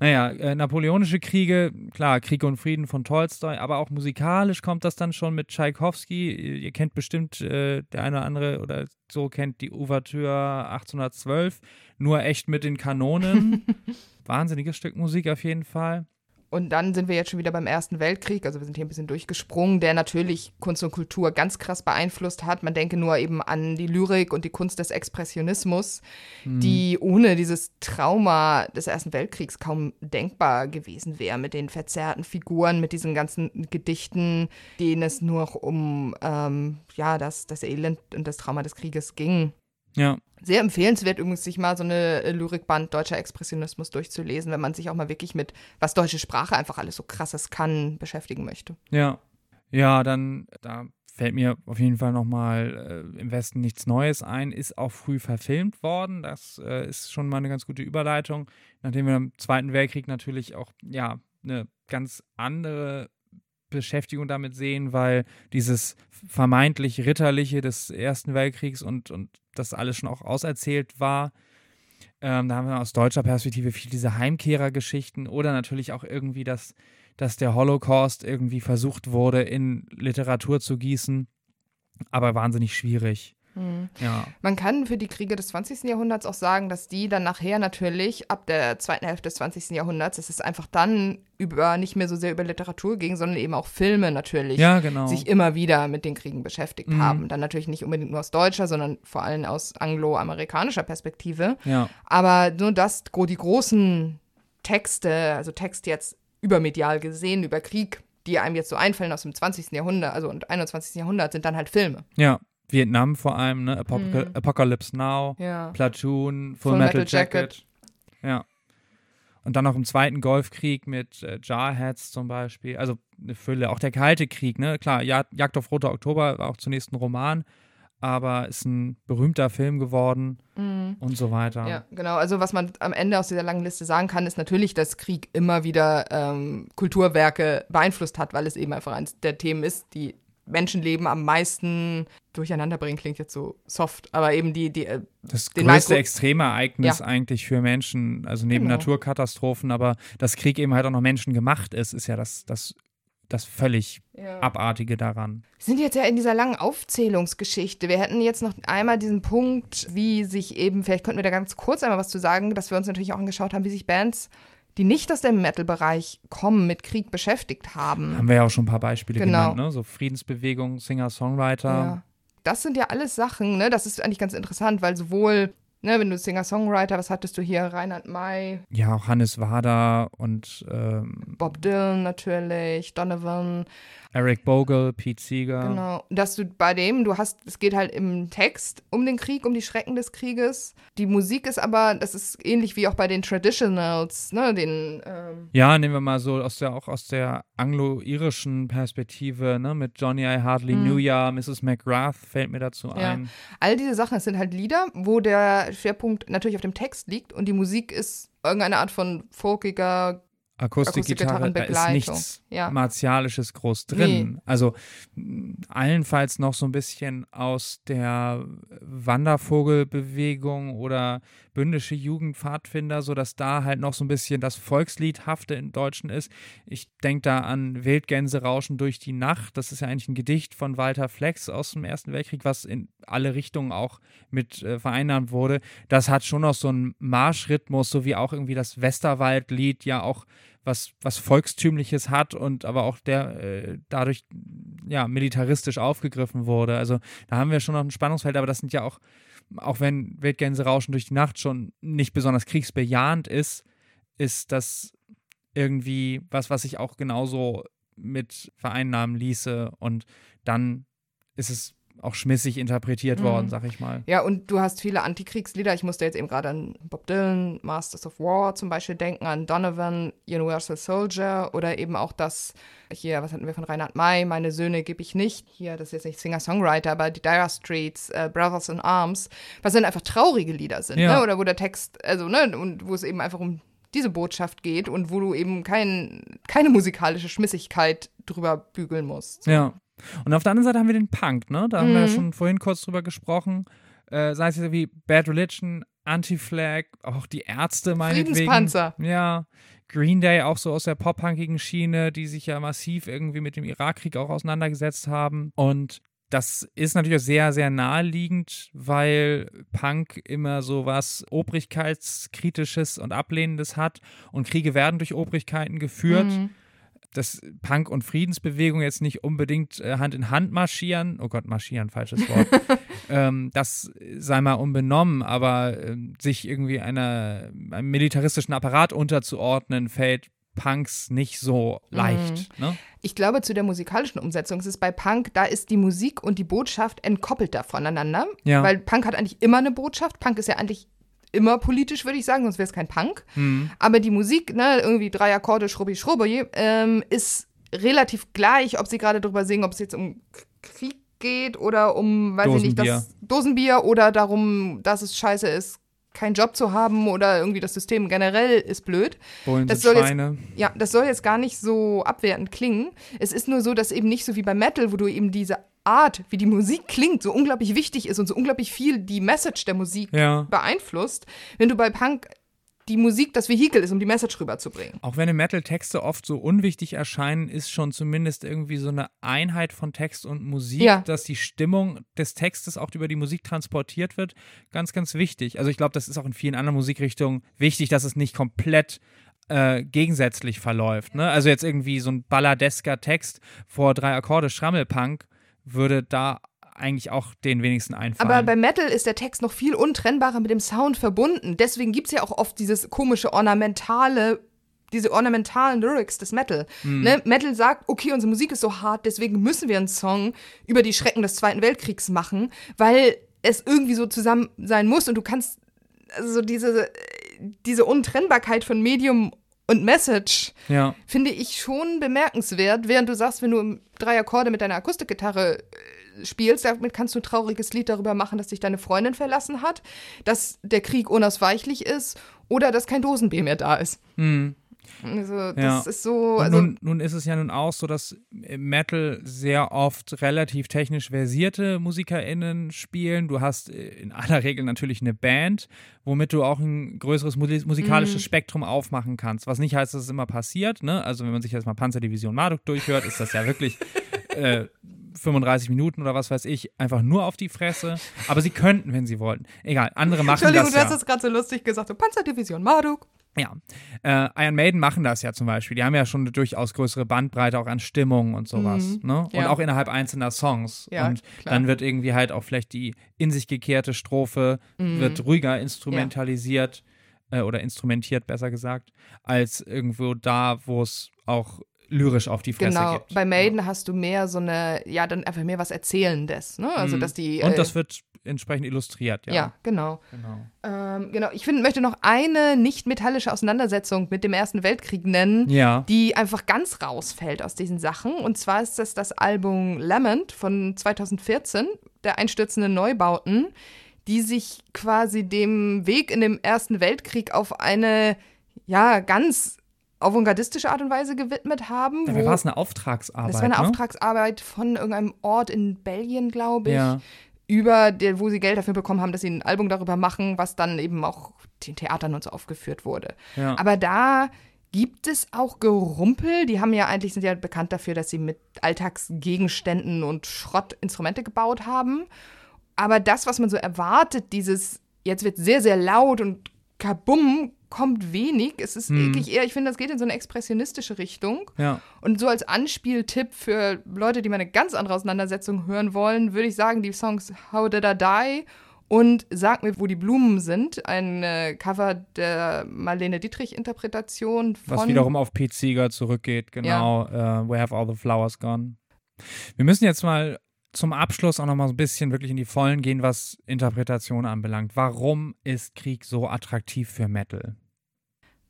Naja, äh, napoleonische Kriege, klar, Krieg und Frieden von Tolstoi, aber auch musikalisch kommt das dann schon mit Tschaikowski. Ihr kennt bestimmt, äh, der eine oder andere oder so kennt die Ouvertüre 1812, nur echt mit den Kanonen. Wahnsinniges Stück Musik auf jeden Fall. Und dann sind wir jetzt schon wieder beim Ersten Weltkrieg, also wir sind hier ein bisschen durchgesprungen, der natürlich Kunst und Kultur ganz krass beeinflusst hat. Man denke nur eben an die Lyrik und die Kunst des Expressionismus, die ohne dieses Trauma des Ersten Weltkriegs kaum denkbar gewesen wäre, mit den verzerrten Figuren, mit diesen ganzen Gedichten, denen es nur um ähm, ja, das, das Elend und das Trauma des Krieges ging. Ja, Sehr empfehlenswert übrigens, sich mal so eine äh, Lyrikband deutscher Expressionismus durchzulesen, wenn man sich auch mal wirklich mit, was deutsche Sprache einfach alles so krasses kann, beschäftigen möchte. Ja. Ja, dann, da fällt mir auf jeden Fall nochmal äh, im Westen nichts Neues ein, ist auch früh verfilmt worden. Das äh, ist schon mal eine ganz gute Überleitung, nachdem wir im Zweiten Weltkrieg natürlich auch, ja, eine ganz andere Beschäftigung damit sehen, weil dieses vermeintlich Ritterliche des Ersten Weltkriegs und, und das alles schon auch auserzählt war. Ähm, da haben wir aus deutscher Perspektive viel diese Heimkehrergeschichten oder natürlich auch irgendwie das, dass der Holocaust irgendwie versucht wurde, in Literatur zu gießen, aber wahnsinnig schwierig. Ja. Man kann für die Kriege des 20. Jahrhunderts auch sagen, dass die dann nachher natürlich ab der zweiten Hälfte des 20. Jahrhunderts, dass es einfach dann über nicht mehr so sehr über Literatur ging, sondern eben auch Filme natürlich. Ja, genau. sich immer wieder mit den Kriegen beschäftigt Mhm. haben. Dann natürlich nicht unbedingt nur aus deutscher, sondern vor allem aus angloamerikanischer Perspektive. Ja. Aber nur das, die großen Texte, also Text jetzt übermedial gesehen über Krieg, die einem jetzt so einfallen aus dem 20. Jahrhundert, also und 21. Jahrhundert, sind dann halt Filme. Ja. Vietnam vor allem, ne? Apop Mhm. Apocalypse Now, Ja. Platoon, Full, Full Metal, Metal Jacket. Jacket. Ja. Und dann noch im Zweiten Golfkrieg mit äh, Jarheads zum Beispiel. Also eine Fülle. Auch der Kalte Krieg, ne? Klar, Jagd auf Roter Oktober war auch zunächst ein Roman, aber ist ein berühmter Film geworden mhm. und so weiter. Ja, genau. Also was man am Ende aus dieser langen Liste sagen kann, ist natürlich, dass Krieg immer wieder ähm, Kulturwerke beeinflusst hat, weil es eben einfach eines der Themen ist, die Menschenleben am meisten durcheinander bringen, klingt jetzt so soft, aber eben die, die äh, das größte Extremereignis ja. eigentlich für Menschen, also neben genau. Naturkatastrophen, aber dass Krieg eben halt auch noch Menschen gemacht ist, ist ja das, das das völlig ja. Abartige daran. Wir sind jetzt ja in dieser langen Aufzählungsgeschichte. Wir hätten jetzt noch einmal diesen Punkt, wie sich eben, vielleicht könnten wir da ganz kurz einmal was zu sagen, dass wir uns natürlich auch angeschaut haben, wie sich Bands, die nicht aus dem Metal-Bereich kommen, mit Krieg beschäftigt haben. Haben wir ja auch schon ein paar Beispiele genau. genannt, ne? So Friedensbewegung, Singer-Songwriter. Ja. Das sind ja alles Sachen, ne? Das ist eigentlich ganz interessant, weil sowohl ne, wenn du Singer-Songwriter, was hattest du hier? Reinhard May. Ja, auch Hannes Wader und ähm, Bob Dylan natürlich, Donovan. Eric Bogle, Pete Seeger. Genau. Dass du bei dem, du hast, es geht halt im Text um den Krieg, um die Schrecken des Krieges. Die Musik ist aber, das ist ähnlich wie auch bei den Traditionals, ne, den. Ähm ja, nehmen wir mal so aus der, auch aus der anglo-irischen Perspektive, ne, mit Johnny I Hardly mhm. Knew Ya, Mrs. McGrath fällt mir dazu ja. ein. All diese Sachen, es sind halt Lieder, wo der Schwerpunkt natürlich auf dem Text liegt und die Musik ist irgendeine Art von folkiger, Akustikgitarre, da ist nichts ja. Martialisches groß drin. Nee. Also allenfalls noch so ein bisschen aus der Wandervogelbewegung oder bündische Jugendpfadfinder, sodass da halt noch so ein bisschen das Volksliedhafte im Deutschen ist. Ich denke da an Wildgänse rauschen durch die Nacht. Das ist ja eigentlich ein Gedicht von Walter Flex aus dem Ersten Weltkrieg, was in alle Richtungen auch mit äh, vereinnahmt wurde. Das hat schon noch so einen Marschrhythmus, so wie auch irgendwie das Westerwaldlied ja auch was, was Volkstümliches hat und aber auch der äh, dadurch ja militaristisch aufgegriffen wurde. Also da haben wir schon noch ein Spannungsfeld, aber das sind ja auch, auch wenn Wildgänse rauschen durch die Nacht schon nicht besonders kriegsbejahend ist, ist das irgendwie was, was sich auch genauso mit vereinnahmen ließe. Und dann ist es auch schmissig interpretiert mhm. worden, sag ich mal. Ja, und du hast viele Antikriegslieder. Ich musste jetzt eben gerade an Bob Dylan, Masters of War zum Beispiel denken, an Donovan, Universal Soldier oder eben auch das, hier, was hatten wir von Reinhard May, Meine Söhne gebe ich nicht. Hier, das ist jetzt nicht Singer-Songwriter, aber die Dire Streets, äh, Brothers in Arms, was dann einfach traurige Lieder sind, ja. ne? Oder wo der Text, also, ne, und wo es eben einfach um diese Botschaft geht und wo du eben kein, keine musikalische Schmissigkeit drüber bügeln musst. Ja. Und auf der anderen Seite haben wir den Punk, ne? Da haben wir ja mhm. schon vorhin kurz drüber gesprochen. Äh, sei es wie Bad Religion, Anti-Flag, auch die Ärzte meinetwegen. Friedenspanzer. Ja. Green Day auch so aus der pop-punkigen Schiene, die sich ja massiv irgendwie mit dem Irakkrieg auch auseinandergesetzt haben. Und das ist natürlich auch sehr, sehr naheliegend, weil Punk immer so was Obrigkeitskritisches und Ablehnendes hat und Kriege werden durch Obrigkeiten geführt. Mhm dass Punk und Friedensbewegung jetzt nicht unbedingt äh, Hand in Hand marschieren. Oh Gott, marschieren, falsches Wort. ähm, das sei mal unbenommen, aber äh, sich irgendwie einer, einem militaristischen Apparat unterzuordnen, fällt Punks nicht so leicht. Mhm. Ne? Ich glaube, zu der musikalischen Umsetzung ist es bei Punk, da ist die Musik und die Botschaft entkoppelter voneinander. Ja. Weil Punk hat eigentlich immer eine Botschaft. Punk ist ja eigentlich immer politisch, würde ich sagen, sonst wäre es kein Punk. Mhm. Aber die Musik, ne, irgendwie drei Akkorde, schrubbi, schrubbi, ähm, ist relativ gleich, ob sie gerade drüber singen, ob es jetzt um Krieg geht oder um, weiß ich nicht, das Dosenbier oder darum, dass es scheiße ist, keinen Job zu haben oder irgendwie das System generell ist blöd. Bullen das soll Schweine. Jetzt, ja, das soll jetzt gar nicht so abwertend klingen. Es ist nur so, dass eben nicht so wie bei Metal, wo du eben diese Art, wie die Musik klingt, so unglaublich wichtig ist und so unglaublich viel die Message der Musik ja. beeinflusst. Wenn du bei Punk die Musik das Vehikel ist, um die Message rüberzubringen. Auch wenn im Metal Texte oft so unwichtig erscheinen, ist schon zumindest irgendwie so eine Einheit von Text und Musik, ja. dass die Stimmung des Textes auch über die Musik transportiert wird, ganz, ganz wichtig. Also ich glaube, das ist auch in vielen anderen Musikrichtungen wichtig, dass es nicht komplett äh, gegensätzlich verläuft. Ne? Also jetzt irgendwie so ein balladesker Text vor drei Akkorde Schrammelpunk würde da eigentlich auch den wenigsten einfallen. Aber bei Metal ist der Text noch viel untrennbarer mit dem Sound verbunden. Deswegen gibt es ja auch oft dieses komische ornamentale diese ornamentalen Lyrics des Metal. Mhm. Ne? Metal sagt, okay, unsere Musik ist so hart, deswegen müssen wir einen Song über die Schrecken des Zweiten Weltkriegs machen, weil es irgendwie so zusammen sein muss und du kannst also diese diese Untrennbarkeit von Medium und Message Ja. finde ich schon bemerkenswert, während du sagst, wenn du drei Akkorde mit deiner Akustikgitarre äh, spielst, damit kannst du ein trauriges Lied darüber machen, dass dich deine Freundin verlassen hat, dass der Krieg unausweichlich ist oder dass kein Dosenbier mehr da ist. Hm. Also das Ja. ist so, also nun, nun ist es ja nun auch so, dass im Metal sehr oft relativ technisch versierte MusikerInnen spielen. Du hast äh, in aller Regel natürlich eine Band, womit du auch ein größeres musi- musikalisches Spektrum aufmachen kannst. Was nicht heißt, dass es immer passiert. Ne? Also wenn man sich jetzt mal Panzerdivision Marduk durchhört, ist das ja wirklich äh, 35 Minuten oder was weiß ich, einfach nur auf die Fresse. Aber sie könnten, wenn sie wollten. Egal, andere machen Entschuldigung, das du ja. hast das gerade so lustig gesagt, so Panzerdivision Marduk. Ja, äh, Iron Maiden machen das ja zum Beispiel. Die haben ja schon eine durchaus größere Bandbreite auch an Stimmung und sowas. Mhm. Ne? Und Ja. auch innerhalb einzelner Songs. Ja, und klar. dann wird irgendwie halt auch vielleicht die in sich gekehrte Strophe Mhm. wird ruhiger instrumentalisiert äh, oder instrumentiert, besser gesagt, als irgendwo da, wo es auch lyrisch auf die Fresse Genau, gibt. bei Maiden hast du mehr so eine, ja, dann einfach mehr was Erzählendes, ne? Also, Mhm. dass die. Und äh, das wird entsprechend illustriert, ja. ja. genau. Genau. Ähm, genau, ich find, möchte noch eine nicht metallische Auseinandersetzung mit dem Ersten Weltkrieg nennen, Ja. die einfach ganz rausfällt aus diesen Sachen. Und zwar ist das das Album Lament von 2014, der einstürzenden Neubauten, die sich quasi dem Weg in dem Ersten Weltkrieg auf eine, ja, ganz avantgardistische Art und Weise gewidmet haben. Dabei war es eine Auftragsarbeit. das war eine ne? Auftragsarbeit von irgendeinem Ort in Belgien, glaube ich Ja. über der, wo sie Geld dafür bekommen haben, dass sie ein Album darüber machen, was dann eben auch den Theatern und so aufgeführt wurde. Ja. Aber da gibt es auch Gerumpel. Die haben ja eigentlich sind ja bekannt dafür, dass sie mit Alltagsgegenständen und Schrott Instrumente gebaut haben. Aber das, was man so erwartet, dieses jetzt wird sehr sehr laut und kabum, kommt wenig. Es ist Hm. wirklich eher, ich finde, das geht in so eine expressionistische Richtung. ja. Und so als Anspieltipp für Leute, die mal eine ganz andere Auseinandersetzung hören wollen, würde ich sagen, die Songs How Did I Die und Sag mir, wo die Blumen sind, ein äh, Cover der Marlene Dietrich-Interpretation von. Was wiederum auf Pete Seeger zurückgeht, genau. äh, Where Have All the Flowers Gone. Wir müssen jetzt mal zum Abschluss auch noch mal so ein bisschen wirklich in die Vollen gehen, was Interpretation anbelangt. Warum ist Krieg so attraktiv für Metal?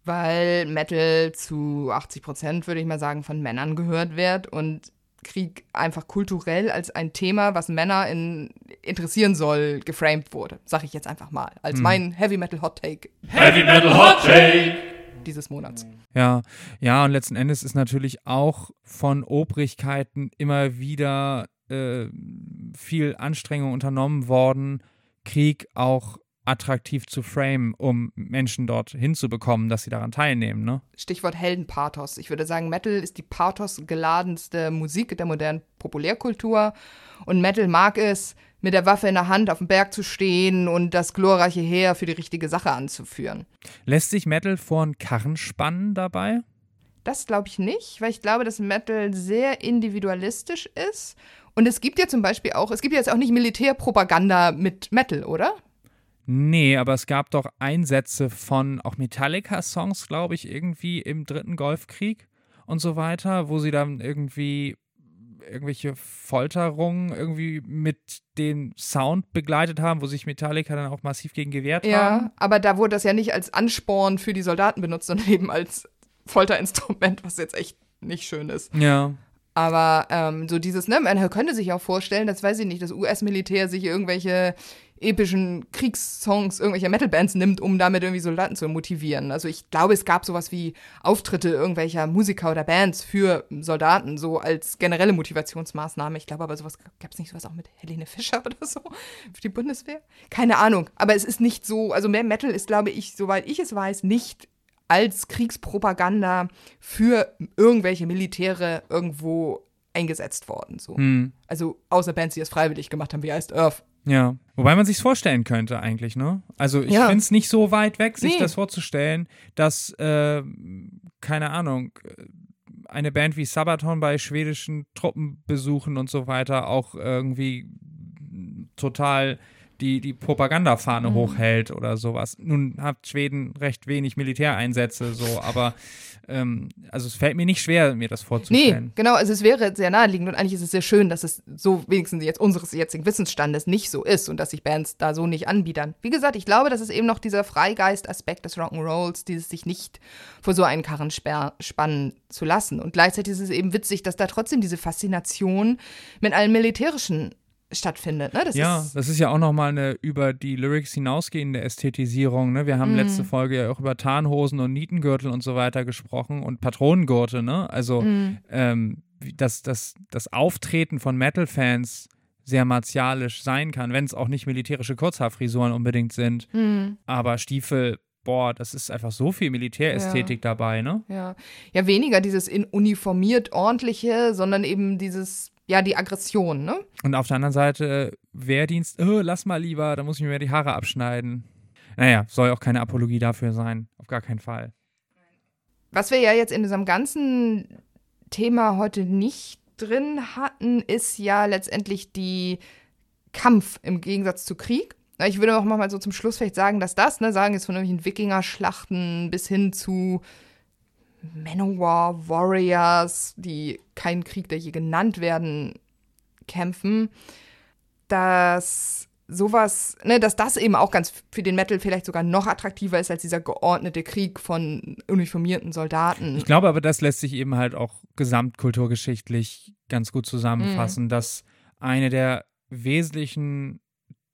Weil Metal zu 80 Prozent, würde ich mal sagen, von Männern gehört wird und Krieg einfach kulturell als ein Thema, was Männer in, interessieren soll, geframed wurde. Sag ich jetzt einfach mal. Als mein Heavy Metal Hot Take Heavy Metal Hot Take. dieses Monats. Ja, ja, und letzten Endes ist natürlich auch von Obrigkeiten immer wieder äh, viel Anstrengung unternommen worden, Krieg auch attraktiv zu framen, um Menschen dort hinzubekommen, dass sie daran teilnehmen, ne? Stichwort Heldenpathos. Ich würde sagen, Metal ist die pathosgeladenste Musik der modernen Populärkultur. Und Metal mag es, mit der Waffe in der Hand auf dem Berg zu stehen und das glorreiche Heer für die richtige Sache anzuführen. Lässt sich Metal vor einen Karren spannen dabei? Das glaube ich nicht, weil ich glaube, dass Metal sehr individualistisch ist. Und es gibt ja zum Beispiel auch, es gibt ja jetzt auch nicht Militärpropaganda mit Metal, oder? Nee, aber es gab doch Einsätze von auch Metallica-Songs, glaube ich, irgendwie im dritten Golfkrieg und so weiter, wo sie dann irgendwie irgendwelche Folterungen irgendwie mit dem Sound begleitet haben, wo sich Metallica dann auch massiv gegen gewehrt haben. Ja, aber da wurde das ja nicht als Ansporn für die Soldaten benutzt, sondern eben als Folterinstrument, was jetzt echt nicht schön ist. Ja. Aber ähm, so dieses, ne, man könnte sich auch vorstellen, das weiß ich nicht, das US-Militär sich irgendwelche epischen Kriegssongs irgendwelcher Metalbands nimmt, um damit irgendwie Soldaten zu motivieren. Also ich glaube, es gab sowas wie Auftritte irgendwelcher Musiker oder Bands für Soldaten, so als generelle Motivationsmaßnahme. Ich glaube aber, sowas gab es nicht sowas auch mit Helene Fischer oder so für die Bundeswehr? Keine Ahnung. Aber es ist nicht so, also mehr Metal ist, glaube ich, soweit ich es weiß, nicht als Kriegspropaganda für irgendwelche Militäre irgendwo eingesetzt worden. So. Hm. Also außer Bands, die es freiwillig gemacht haben, wie Iced Earth. Ja. Wobei man sich's vorstellen könnte eigentlich, ne? Also ich Ja. finde es nicht so weit weg, sich Nee. das vorzustellen, dass, äh, keine Ahnung, eine Band wie Sabaton bei schwedischen Truppenbesuchen und so weiter auch irgendwie total die die Propagandafahne mhm. hochhält oder sowas. Nun hat Schweden recht wenig Militäreinsätze, so, aber ähm, also es fällt mir nicht schwer, mir das vorzustellen. Nee, genau, also es wäre sehr naheliegend und eigentlich ist es sehr schön, dass es so wenigstens jetzt unseres jetzigen Wissensstandes nicht so ist und dass sich Bands da so nicht anbiedern. Wie gesagt, ich glaube, das ist eben noch dieser Freigeist-Aspekt des Rock'n'Rolls, dieses sich nicht vor so einen Karren spannen zu lassen. Und gleichzeitig ist es eben witzig, dass da trotzdem diese Faszination mit allen militärischen stattfindet. Ne? Das ja, ist das ist ja auch nochmal eine über die Lyrics hinausgehende Ästhetisierung. Ne? Wir haben mm. letzte Folge ja auch über Tarnhosen und Nietengürtel und so weiter gesprochen und Patronengurte. Ne? Also mm. ähm, dass das, das Auftreten von Metal-Fans sehr martialisch sein kann, wenn es auch nicht militärische Kurzhaarfrisuren unbedingt sind. Mm. Aber Stiefel boah, das ist einfach so viel Militärästhetik ja. dabei, ne? Ja. Ja, weniger dieses in uniformiert ordentliche, sondern eben dieses ja, die Aggression, ne? Und auf der anderen Seite Wehrdienst, oh, lass mal lieber, da muss ich mir die Haare abschneiden. Naja, soll auch keine Apologie dafür sein, auf gar keinen Fall. Was wir ja jetzt in diesem ganzen Thema heute nicht drin hatten, ist ja letztendlich die Kampf im Gegensatz zu Krieg. Ich würde auch mal so zum Schluss vielleicht sagen, dass das, ne, sagen jetzt von irgendwelchen Wikinger-Schlachten bis hin zu Manowar Warriors, die keinen Krieg, der je genannt werden, kämpfen, dass sowas, ne, dass das eben auch ganz für den Metal vielleicht sogar noch attraktiver ist als dieser geordnete Krieg von uniformierten Soldaten. Ich glaube aber, das lässt sich eben halt auch gesamtkulturgeschichtlich ganz gut zusammenfassen, mhm. dass eine der wesentlichen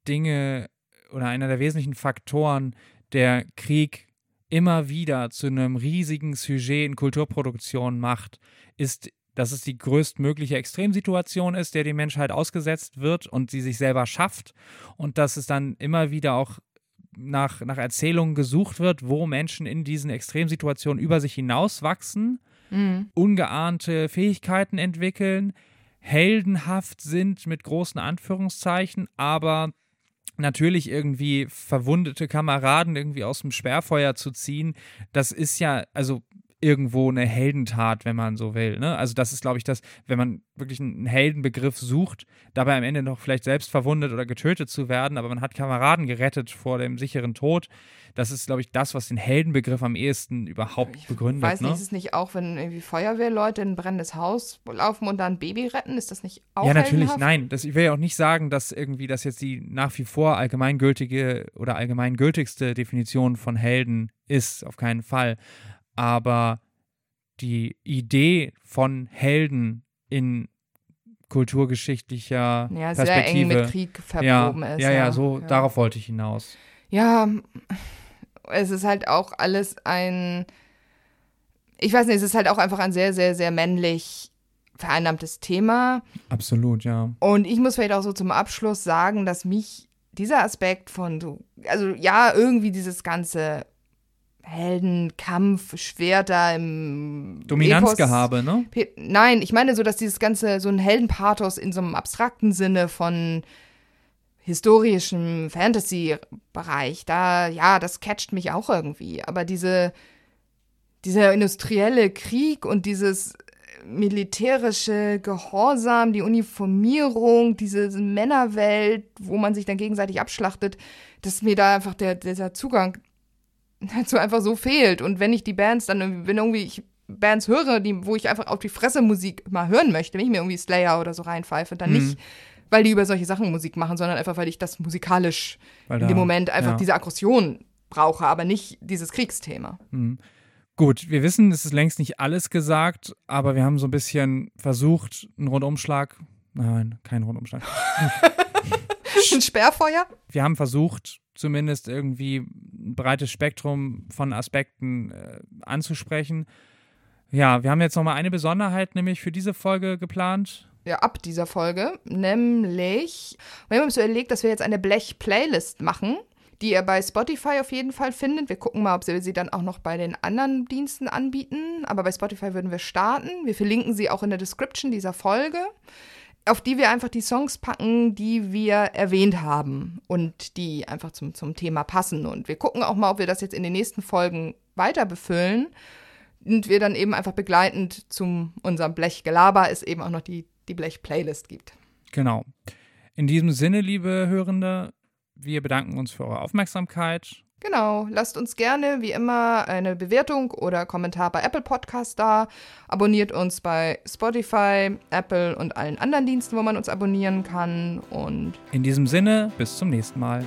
Dinge oder einer der wesentlichen Faktoren der Krieg immer wieder zu einem riesigen Sujet in Kulturproduktion macht, ist, dass es die größtmögliche Extremsituation ist, der die Menschheit ausgesetzt wird und sie sich selber schafft und dass es dann immer wieder auch nach, nach Erzählungen gesucht wird, wo Menschen in diesen Extremsituationen über sich hinauswachsen, mhm. ungeahnte Fähigkeiten entwickeln, heldenhaft sind mit großen Anführungszeichen, aber natürlich irgendwie verwundete Kameraden irgendwie aus dem Sperrfeuer zu ziehen, das ist ja, also irgendwo eine Heldentat, wenn man so will. Ne? Also das ist, glaube ich, das, wenn man wirklich einen Heldenbegriff sucht, dabei am Ende noch vielleicht selbst verwundet oder getötet zu werden, aber man hat Kameraden gerettet vor dem sicheren Tod. Das ist, glaube ich, das, was den Heldenbegriff am ehesten überhaupt ich begründet. Weiß nicht, ne? ist es nicht auch, wenn irgendwie Feuerwehrleute in ein brennendes Haus laufen und dann ein Baby retten? Ist das nicht auch Ja, natürlich, nein. Das, ich will ja auch nicht sagen, dass irgendwie das jetzt die nach wie vor allgemeingültige oder allgemeingültigste Definition von Helden ist, auf keinen Fall aber die Idee von Helden in kulturgeschichtlicher ja, sehr Perspektive. eng mit Krieg verwoben ja, ist. Ja, ja, ja, so ja. darauf wollte ich hinaus. Ja, es ist halt auch alles ein, ich weiß nicht, es ist halt auch einfach ein sehr, sehr, sehr männlich vereinnahmtes Thema. Absolut, ja. Und ich muss vielleicht auch so zum Abschluss sagen, dass mich dieser Aspekt von so, also ja, irgendwie dieses ganze Heldenkampf, Schwerter im Dominanzgehabe, Epos. ne? Nein, ich meine so, dass dieses ganze so ein Heldenpathos in so einem abstrakten Sinne von historischem Fantasy-Bereich, da ja, das catcht mich auch irgendwie, aber diese dieser industrielle Krieg und dieses militärische Gehorsam, die Uniformierung, diese Männerwelt, wo man sich dann gegenseitig abschlachtet, dass mir da einfach der, dieser Zugang dazu einfach so fehlt. Und wenn ich die Bands dann, wenn irgendwie ich Bands höre, die, wo ich einfach auf die Fresse Musik mal hören möchte, wenn ich mir irgendwie Slayer oder so reinpfeife, dann mhm. nicht, weil die über solche Sachen Musik machen, sondern einfach, weil ich das musikalisch weil in dem Moment einfach ja. diese Aggression brauche, aber nicht dieses Kriegsthema. Mhm. Gut, wir wissen, es ist längst nicht alles gesagt, aber wir haben so ein bisschen versucht, einen Rundumschlag. Nein, kein Rundumschlag. ein Sperrfeuer? Wir haben versucht, zumindest irgendwie ein breites Spektrum von Aspekten äh, anzusprechen. Ja, wir haben jetzt nochmal eine Besonderheit nämlich für diese Folge geplant. Ja, ab dieser Folge. Nämlich, wir haben uns überlegt, dass wir jetzt eine Blech-Playlist machen, die ihr bei Spotify auf jeden Fall findet. Wir gucken mal, ob wir sie dann auch noch bei den anderen Diensten anbieten. Aber bei Spotify würden wir starten. Wir verlinken sie auch in der Description dieser Folge auf die wir einfach die Songs packen, die wir erwähnt haben und die einfach zum, zum Thema passen. Und wir gucken auch mal, ob wir das jetzt in den nächsten Folgen weiter befüllen und wir dann eben einfach begleitend zum unserem Blechgelaber es eben auch noch die, die Blech-Playlist gibt. Genau. In diesem Sinne, liebe Hörende, Wir bedanken uns für eure Aufmerksamkeit. Genau, lasst uns gerne wie immer eine Bewertung oder Kommentar bei Apple Podcast da. Abonniert uns bei Spotify, Apple und allen anderen Diensten, wo man uns abonnieren kann. Und in diesem Sinne, bis zum nächsten Mal.